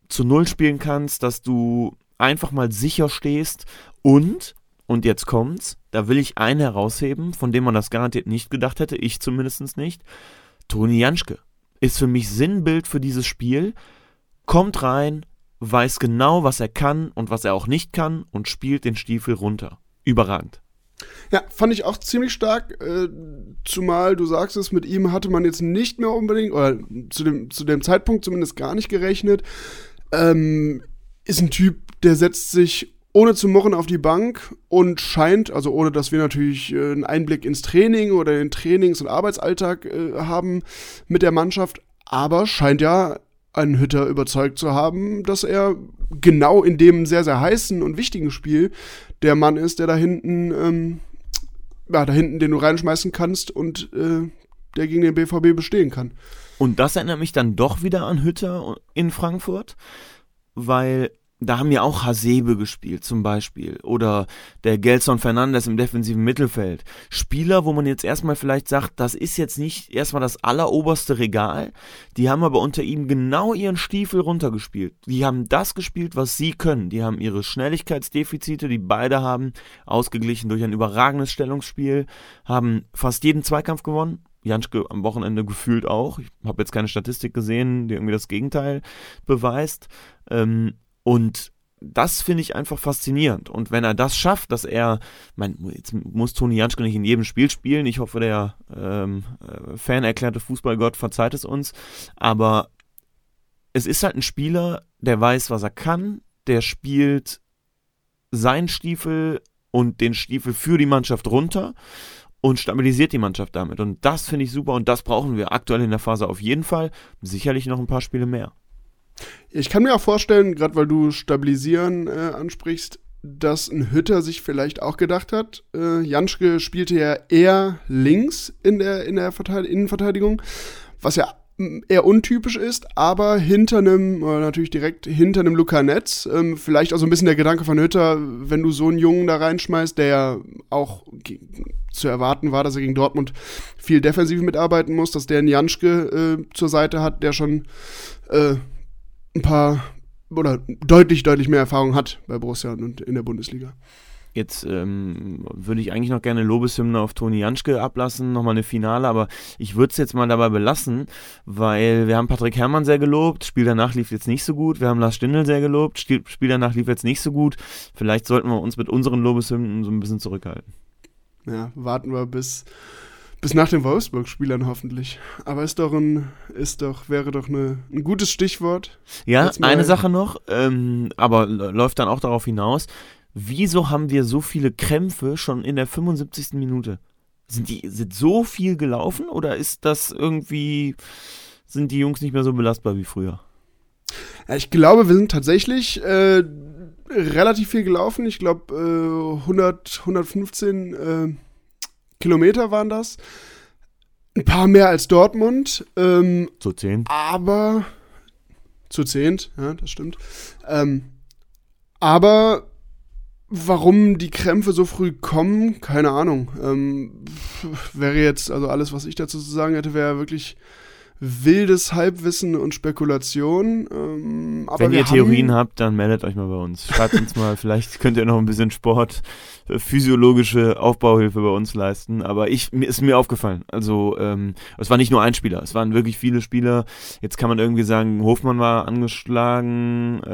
zu Null spielen kannst, dass du einfach mal sicher stehst und, und jetzt kommt's, da will ich einen herausheben, von dem man das garantiert nicht gedacht hätte, ich zumindest nicht. Toni Janschke ist für mich Sinnbild für dieses Spiel, kommt rein, weiß genau, was er kann und was er auch nicht kann und spielt den Stiefel runter. Überragend. Ja, fand ich auch ziemlich stark, äh, zumal du sagst es, mit ihm hatte man jetzt nicht mehr unbedingt, oder zu dem, zu dem Zeitpunkt zumindest gar nicht gerechnet. Ähm, ist ein Typ, der setzt sich ohne zu murren auf die Bank und scheint, also ohne dass wir natürlich äh, einen Einblick ins Training oder den Trainings- und Arbeitsalltag äh, haben mit der Mannschaft, aber scheint ja einen Hütter überzeugt zu haben, dass er genau in dem sehr, sehr heißen und wichtigen Spiel der Mann ist, der da hinten, ähm, ja, da hinten, den du reinschmeißen kannst und äh, der gegen den BVB bestehen kann. Und das erinnert mich dann doch wieder an Hütter in Frankfurt, weil da haben ja auch Hasebe gespielt zum Beispiel oder der Gelson Fernandes im defensiven Mittelfeld. Spieler, wo man jetzt erstmal vielleicht sagt, das ist jetzt nicht erstmal das alleroberste Regal, die haben aber unter ihm genau ihren Stiefel runtergespielt. Die haben das gespielt, was sie können. Die haben ihre Schnelligkeitsdefizite, die beide haben, ausgeglichen durch ein überragendes Stellungsspiel, haben fast jeden Zweikampf gewonnen, Janschke am Wochenende gefühlt auch. Ich habe jetzt keine Statistik gesehen, die irgendwie das Gegenteil beweist. Ähm, und das finde ich einfach faszinierend. Und wenn er das schafft, dass er, mein, jetzt muss Toni Janschke nicht in jedem Spiel spielen. Ich hoffe, der ähm, äh, fan erklärte Fußballgott verzeiht es uns. Aber es ist halt ein Spieler, der weiß, was er kann. Der spielt seinen Stiefel und den Stiefel für die Mannschaft runter und stabilisiert die Mannschaft damit. Und das finde ich super und das brauchen wir aktuell in der Phase auf jeden Fall. Sicherlich noch ein paar Spiele mehr. Ich kann mir auch vorstellen, gerade weil du Stabilisieren äh, ansprichst, dass ein Hütter sich vielleicht auch gedacht hat. Äh, Janschke spielte ja eher links in der, in der Innenverteidigung, was ja eher untypisch ist, aber hinter einem, äh, natürlich direkt hinter einem Luca Netz, ähm, vielleicht auch so ein bisschen der Gedanke von Hütter, wenn du so einen Jungen da reinschmeißt, der ja auch zu erwarten war, dass er gegen Dortmund viel defensiv mitarbeiten muss, dass der einen Janschke äh, zur Seite hat, der schon äh, ein paar oder deutlich, deutlich mehr Erfahrung hat bei Borussia und in der Bundesliga. Jetzt ähm, würde ich eigentlich noch gerne Lobeshymne auf Toni Janschke ablassen, nochmal eine Finale, aber ich würde es jetzt mal dabei belassen, weil wir haben Patrick Herrmann sehr gelobt, Spiel danach lief jetzt nicht so gut, wir haben Lars Stindl sehr gelobt, Spiel danach lief jetzt nicht so gut. Vielleicht sollten wir uns mit unseren Lobeshymnen so ein bisschen zurückhalten. Ja, warten wir bis bis nach den Wolfsburg-Spielern hoffentlich. Aber ist doch ein, ist doch, wäre doch eine, ein gutes Stichwort. Ja, eine Sache noch, ähm, aber läuft dann auch darauf hinaus. Wieso haben wir so viele Krämpfe schon in der 75. Minute? Sind die sind so viel gelaufen oder ist das irgendwie sind die Jungs nicht mehr so belastbar wie früher? Ja, ich glaube, wir sind tatsächlich äh, relativ viel gelaufen. Ich glaube äh, 100 115 äh, Kilometer waren das. Ein paar mehr als Dortmund. Ähm, zu zehn. Aber zu zehnt, ja, das stimmt. Ähm, aber Warum die Krämpfe so früh kommen, keine Ahnung. Ähm, wäre jetzt, also alles, was ich dazu zu sagen hätte, wäre wirklich wildes Halbwissen und Spekulation. Ähm, Wenn ihr Theorien habt, dann meldet euch mal bei uns. Schreibt uns mal, vielleicht könnt ihr noch ein bisschen Sport, äh, physiologische Aufbauhilfe bei uns leisten. Aber ich, mir ist mir aufgefallen. Also ähm, es war nicht nur ein Spieler, es waren wirklich viele Spieler. Jetzt kann man irgendwie sagen, Hofmann war angeschlagen, äh,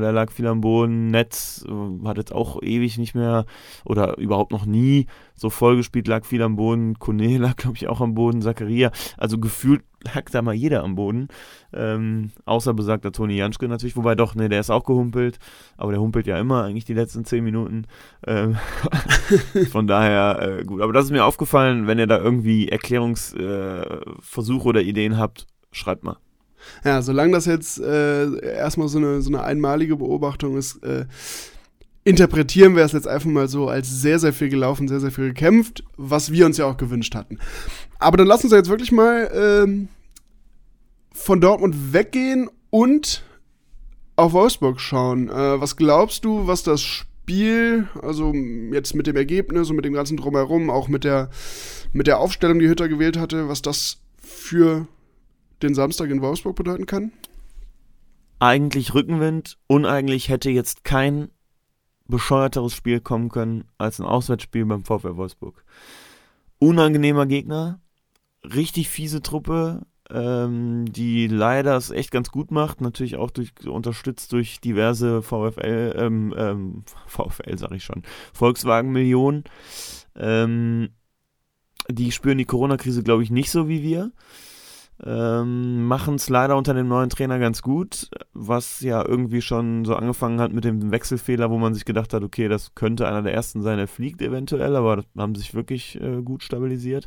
der lag viel am Boden, Netz äh, hat jetzt auch ewig nicht mehr oder überhaupt noch nie so vollgespielt, lag viel am Boden. Kone lag, glaube ich, auch am Boden, Zakaria. Also gefühlt lag da mal jeder am Boden. Ähm, außer besagter Toni Janschke natürlich, wobei doch, ne, der ist auch gehumpelt, aber der humpelt ja immer eigentlich die letzten zehn Minuten. Ähm, von daher äh, gut. Aber das ist mir aufgefallen, wenn ihr da irgendwie Erklärungsversuche äh, oder Ideen habt, schreibt mal. Ja, solange das jetzt äh, erstmal so eine, so eine einmalige Beobachtung ist, äh, interpretieren wir es jetzt einfach mal so als sehr, sehr viel gelaufen, sehr, sehr viel gekämpft, was wir uns ja auch gewünscht hatten. Aber dann lass uns jetzt wirklich mal ähm, von Dortmund weggehen und auf Wolfsburg schauen. Äh, was glaubst du, was das Spiel, also jetzt mit dem Ergebnis und mit dem ganzen Drumherum, auch mit der, mit der Aufstellung, die Hütter gewählt hatte, was das für den Samstag in Wolfsburg bedeuten kann? Eigentlich Rückenwind, uneigentlich hätte jetzt kein bescheuerteres Spiel kommen können als ein Auswärtsspiel beim VfL Wolfsburg. Unangenehmer Gegner, richtig fiese Truppe, ähm, die leider es echt ganz gut macht, natürlich auch durch, unterstützt durch diverse VfL, ähm, ähm, VfL sag ich schon, Volkswagen-Millionen. Ähm, die spüren die Corona-Krise, glaube ich, nicht so wie wir. Ähm, Machen es leider unter dem neuen Trainer ganz gut, was ja irgendwie schon so angefangen hat mit dem Wechselfehler, wo man sich gedacht hat, okay, das könnte einer der ersten sein, der fliegt eventuell, aber haben sich wirklich äh, gut stabilisiert.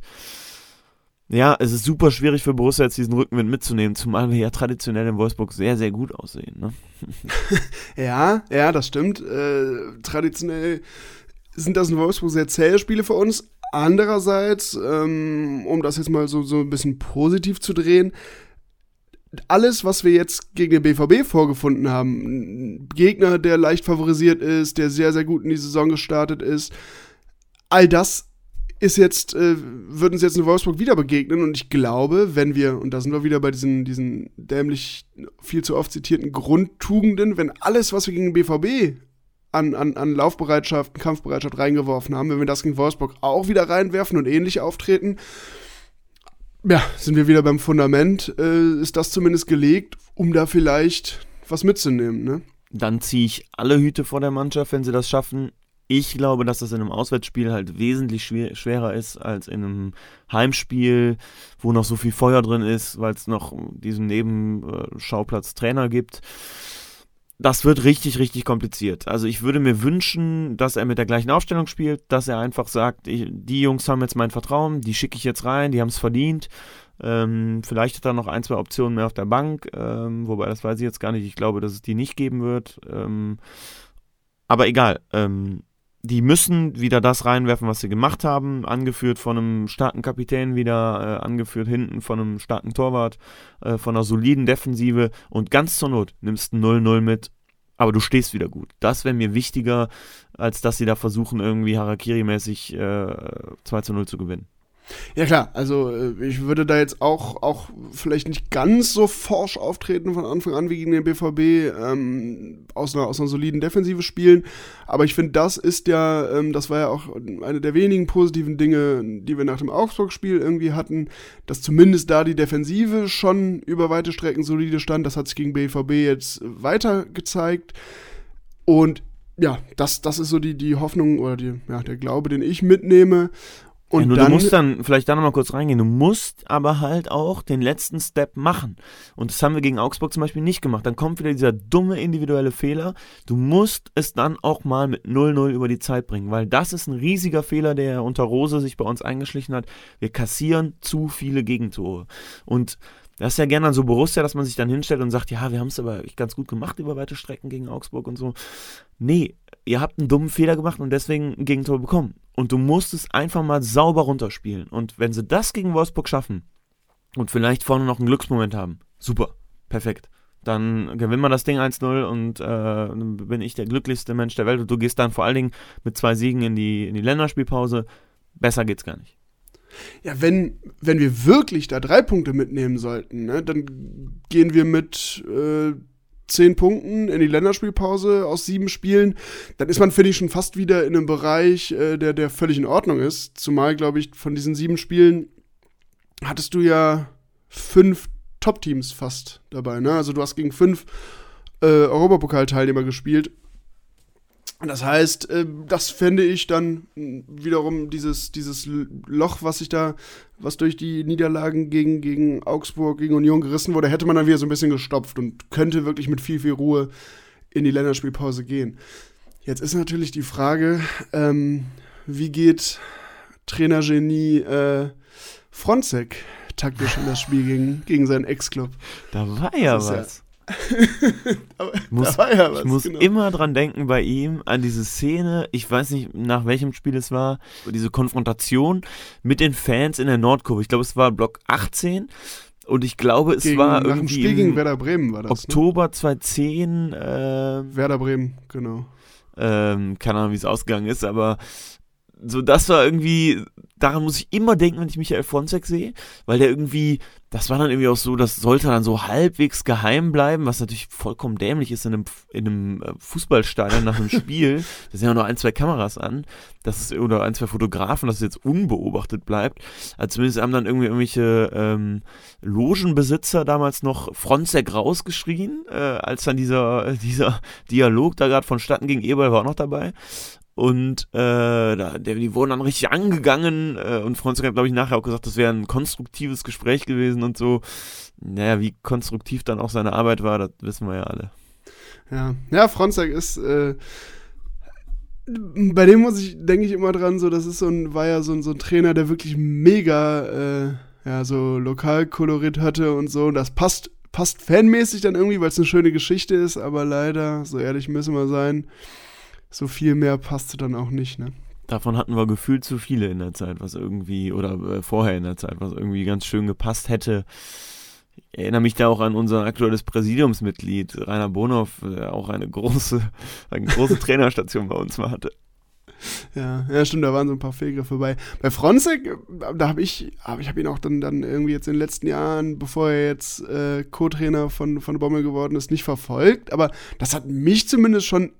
Ja, es ist super schwierig für Borussia jetzt diesen Rückenwind mitzunehmen, zumal wir ja traditionell in Wolfsburg sehr, sehr gut aussehen. Ne? ja, ja, das stimmt. Äh, traditionell sind das in Wolfsburg sehr zähe Spiele für uns, Andererseits, ähm, um das jetzt mal so, so ein bisschen positiv zu drehen, alles, was wir jetzt gegen den BVB vorgefunden haben, Gegner, der leicht favorisiert ist, der sehr, sehr gut in die Saison gestartet ist, all das ist jetzt, äh, wird uns jetzt in Wolfsburg wieder begegnen. Und ich glaube, wenn wir, und da sind wir wieder bei diesen, diesen dämlich viel zu oft zitierten Grundtugenden, wenn alles, was wir gegen den BVB an, an, an Laufbereitschaft, Kampfbereitschaft reingeworfen haben. Wenn wir das gegen Wolfsburg auch wieder reinwerfen und ähnlich auftreten, ja, sind wir wieder beim Fundament, äh, ist das zumindest gelegt, um da vielleicht was mitzunehmen, ne? Dann ziehe ich alle Hüte vor der Mannschaft, wenn sie das schaffen. Ich glaube, dass das in einem Auswärtsspiel halt wesentlich schwer, schwerer ist als in einem Heimspiel, wo noch so viel Feuer drin ist, weil es noch diesen Nebenschauplatz Trainer gibt das wird richtig, richtig kompliziert. Also ich würde mir wünschen, dass er mit der gleichen Aufstellung spielt, dass er einfach sagt, ich, die Jungs haben jetzt mein Vertrauen, die schicke ich jetzt rein, die haben es verdient. Ähm, vielleicht hat er noch ein, zwei Optionen mehr auf der Bank, ähm, wobei das weiß ich jetzt gar nicht. Ich glaube, dass es die nicht geben wird. Ähm, aber egal. Ähm, die müssen wieder das reinwerfen, was sie gemacht haben, angeführt von einem starken Kapitän wieder, äh, angeführt hinten von einem starken Torwart, äh, von einer soliden Defensive und ganz zur Not nimmst ein 0-0 mit, aber du stehst wieder gut. Das wäre mir wichtiger, als dass sie da versuchen, irgendwie Harakiri-mäßig äh, 2 0 zu gewinnen. Ja klar, also äh, ich würde da jetzt auch, auch vielleicht nicht ganz so forsch auftreten von Anfang an wie gegen den BVB, ähm, aus, einer, aus einer soliden Defensive spielen. Aber ich finde, das ist ja, ähm, das war ja auch eine der wenigen positiven Dinge, die wir nach dem Augsburg-Spiel irgendwie hatten, dass zumindest da die Defensive schon über weite Strecken solide stand. Das hat sich gegen BVB jetzt weiter gezeigt. Und ja, das, das ist so die, die Hoffnung oder die, ja, der Glaube, den ich mitnehme. Und ja, nur dann, du musst dann vielleicht da nochmal kurz reingehen. Du musst aber halt auch den letzten Step machen. Und das haben wir gegen Augsburg zum Beispiel nicht gemacht. Dann kommt wieder dieser dumme individuelle Fehler. Du musst es dann auch mal mit 0-0 über die Zeit bringen, weil das ist ein riesiger Fehler, der unter Rose sich bei uns eingeschlichen hat. Wir kassieren zu viele Gegentore. Und das ist ja gerne so Borussia, dass man sich dann hinstellt und sagt, ja, wir haben es aber ganz gut gemacht über weite Strecken gegen Augsburg und so. Nee, ihr habt einen dummen Fehler gemacht und deswegen ein Gegentor bekommen. Und du musst es einfach mal sauber runterspielen. Und wenn sie das gegen Wolfsburg schaffen und vielleicht vorne noch einen Glücksmoment haben, super, perfekt. Dann gewinnen wir das Ding 1-0 und äh, bin ich der glücklichste Mensch der Welt. Und du gehst dann vor allen Dingen mit zwei Siegen in die, in die Länderspielpause. Besser geht's gar nicht. Ja, wenn, wenn wir wirklich da drei Punkte mitnehmen sollten, ne, dann gehen wir mit äh, zehn Punkten in die Länderspielpause aus sieben Spielen. Dann ist man, finde ich, schon fast wieder in einem Bereich, äh, der, der völlig in Ordnung ist. Zumal, glaube ich, von diesen sieben Spielen hattest du ja fünf Top-Teams fast dabei. Ne? Also du hast gegen fünf äh, Europapokalteilnehmer gespielt. Das heißt, äh, das fände ich dann wiederum dieses, dieses Loch, was sich da, was durch die Niederlagen gegen, gegen Augsburg, gegen Union gerissen wurde, hätte man dann wieder so ein bisschen gestopft und könnte wirklich mit viel, viel Ruhe in die Länderspielpause gehen. Jetzt ist natürlich die Frage, ähm, wie geht Trainergenie äh, Fronzek taktisch in das Spiel gegen, gegen seinen Ex-Club? Da war ja was. Ja muss, ja was, ich muss genau. immer dran denken bei ihm, an diese Szene, ich weiß nicht, nach welchem Spiel es war, diese Konfrontation mit den Fans in der Nordkurve. Ich glaube, es war Block 18. Und ich glaube, es gegen, war irgendwie Spiel gegen Werder Bremen war das. Oktober ne? 2010. Äh, Werder Bremen, genau. Ähm, keine Ahnung, wie es ausgegangen ist, aber so das war irgendwie, daran muss ich immer denken, wenn ich Michael Fronzek sehe, weil der irgendwie, das war dann irgendwie auch so, das sollte dann so halbwegs geheim bleiben, was natürlich vollkommen dämlich ist in einem, in einem äh, Fußballstadion nach einem Spiel. Da sind ja nur ein, zwei Kameras an, das ist, oder ein, zwei Fotografen, dass es jetzt unbeobachtet bleibt. Also zumindest haben dann irgendwie irgendwelche ähm, Logenbesitzer damals noch Fronzek rausgeschrien, äh, als dann dieser, dieser Dialog da gerade vonstatten ging. Eberl war auch noch dabei. Und äh, da, die wurden dann richtig angegangen äh, und Fronzek hat, glaube ich, nachher auch gesagt, das wäre ein konstruktives Gespräch gewesen und so. Naja, wie konstruktiv dann auch seine Arbeit war, das wissen wir ja alle. Ja, ja Fronzek ist, äh, bei dem muss ich, denke ich immer dran, so, das ist so ein, war ja so ein, so ein Trainer, der wirklich mega, äh, ja, so Lokalkolorit hatte und so. Und das passt, passt fanmäßig dann irgendwie, weil es eine schöne Geschichte ist, aber leider, so ehrlich müssen wir sein, so viel mehr passte dann auch nicht, ne? Davon hatten wir gefühlt zu viele in der Zeit, was irgendwie, oder äh, vorher in der Zeit, was irgendwie ganz schön gepasst hätte. Ich erinnere mich da auch an unser aktuelles Präsidiumsmitglied, Rainer Bonhoff, der auch eine große, eine große Trainerstation bei uns mal hatte. Ja, ja, stimmt, da waren so ein paar Fehlgriffe bei. Bei Fronzek, da habe ich, hab, ich habe ihn auch dann, dann irgendwie jetzt in den letzten Jahren, bevor er jetzt äh, Co-Trainer von, von Bommel geworden ist, nicht verfolgt. Aber das hat mich zumindest schon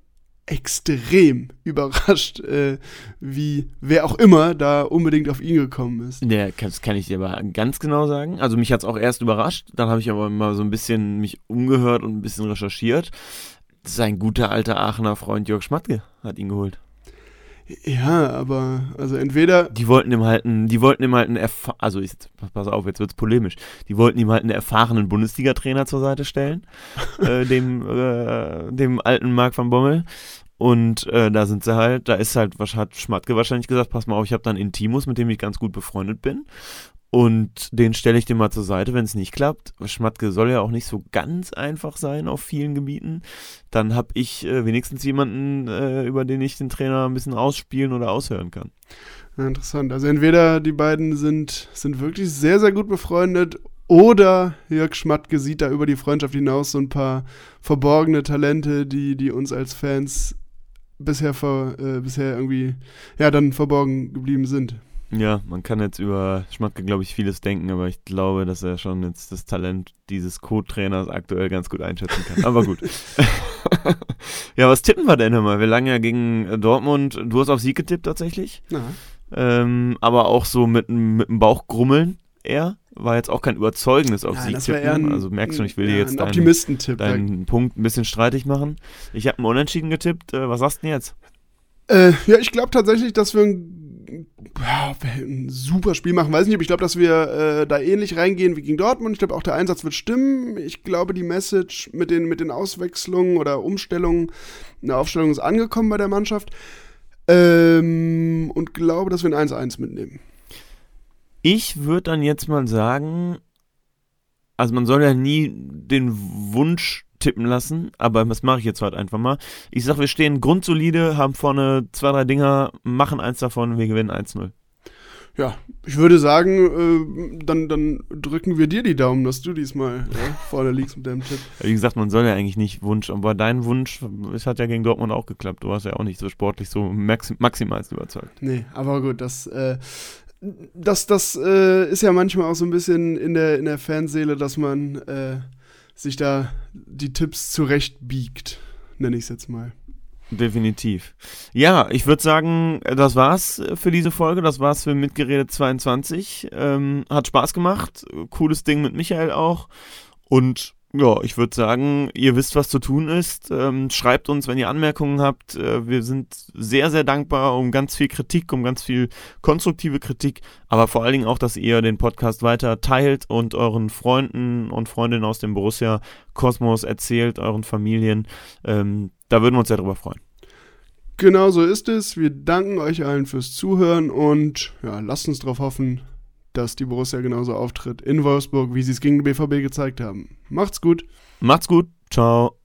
extrem überrascht, äh, wie wer auch immer da unbedingt auf ihn gekommen ist. Ja, das kann ich dir aber ganz genau sagen. Also mich hat es auch erst überrascht, dann habe ich aber mal so ein bisschen mich umgehört und ein bisschen recherchiert. Sein guter alter Aachener Freund Jörg Schmatke hat ihn geholt. Ja, aber also entweder. Die wollten ihm halt einen, die wollten ihm halt einen Erf also ich, pass auf, jetzt wird's polemisch. Die wollten ihm halt einen erfahrenen Bundesliga-Trainer zur Seite stellen, äh, dem, äh, dem alten Marc van Bommel. Und äh, da sind sie halt, da ist halt, was hat Schmatke wahrscheinlich gesagt, pass mal auf, ich habe dann Intimus, mit dem ich ganz gut befreundet bin. Und den stelle ich dir mal zur Seite, wenn es nicht klappt. Schmatke soll ja auch nicht so ganz einfach sein auf vielen Gebieten. Dann habe ich äh, wenigstens jemanden, äh, über den ich den Trainer ein bisschen ausspielen oder aushören kann. Interessant. Also entweder die beiden sind, sind wirklich sehr, sehr gut befreundet oder Jörg Schmatke sieht da über die Freundschaft hinaus so ein paar verborgene Talente, die, die uns als Fans bisher, ver, äh, bisher irgendwie ja, dann verborgen geblieben sind. Ja, man kann jetzt über Schmatke, glaube ich, vieles denken, aber ich glaube, dass er schon jetzt das Talent dieses Co-Trainers aktuell ganz gut einschätzen kann. Aber gut. ja, was tippen wir denn immer? Wir lagen ja gegen Dortmund. Du hast auf Sieg getippt tatsächlich. Ähm, aber auch so mit, mit dem Bauchgrummeln eher. War jetzt auch kein überzeugendes auf Sieg tippen. Also merkst du, ich will dir jetzt deinen, deinen Punkt ein bisschen streitig machen. Ich habe einen Unentschieden getippt. Äh, was sagst du denn jetzt? Äh, ja, ich glaube tatsächlich, dass wir ein ja, ein super Spiel machen. Weiß nicht, aber ich glaube, dass wir äh, da ähnlich reingehen wie gegen Dortmund. Ich glaube, auch der Einsatz wird stimmen. Ich glaube, die Message mit den, mit den Auswechslungen oder Umstellungen, eine Aufstellung ist angekommen bei der Mannschaft. Ähm, und glaube, dass wir ein 1-1 mitnehmen. Ich würde dann jetzt mal sagen, also man soll ja nie den Wunsch tippen lassen, aber das mache ich jetzt halt einfach mal. Ich sag, wir stehen grundsolide, haben vorne zwei, drei Dinger, machen eins davon, wir gewinnen 1-0. Ja, ich würde sagen, äh, dann, dann drücken wir dir die Daumen, dass du diesmal ja, vorne liegst mit deinem Tipp. Wie gesagt, man soll ja eigentlich nicht Wunsch, aber dein Wunsch, es hat ja gegen Dortmund auch geklappt. Du warst ja auch nicht so sportlich so maxim maximal überzeugt. Nee, aber gut, das, äh, das, das äh, ist ja manchmal auch so ein bisschen in der, in der Fanseele, dass man äh, sich da die Tipps zurechtbiegt, nenne ich es jetzt mal. Definitiv. Ja, ich würde sagen, das war's für diese Folge. Das war's für Mitgeredet 22. Ähm, hat Spaß gemacht. Cooles Ding mit Michael auch. Und ja, ich würde sagen, ihr wisst, was zu tun ist. Ähm, schreibt uns, wenn ihr Anmerkungen habt. Äh, wir sind sehr, sehr dankbar um ganz viel Kritik, um ganz viel konstruktive Kritik, aber vor allen Dingen auch, dass ihr den Podcast weiter teilt und euren Freunden und Freundinnen aus dem Borussia Kosmos erzählt, euren Familien. Ähm, da würden wir uns sehr drüber freuen. Genau so ist es. Wir danken euch allen fürs Zuhören und ja, lasst uns darauf hoffen, dass die Borussia genauso auftritt in Wolfsburg, wie sie es gegen den BVB gezeigt haben. Macht's gut. Macht's gut. Ciao.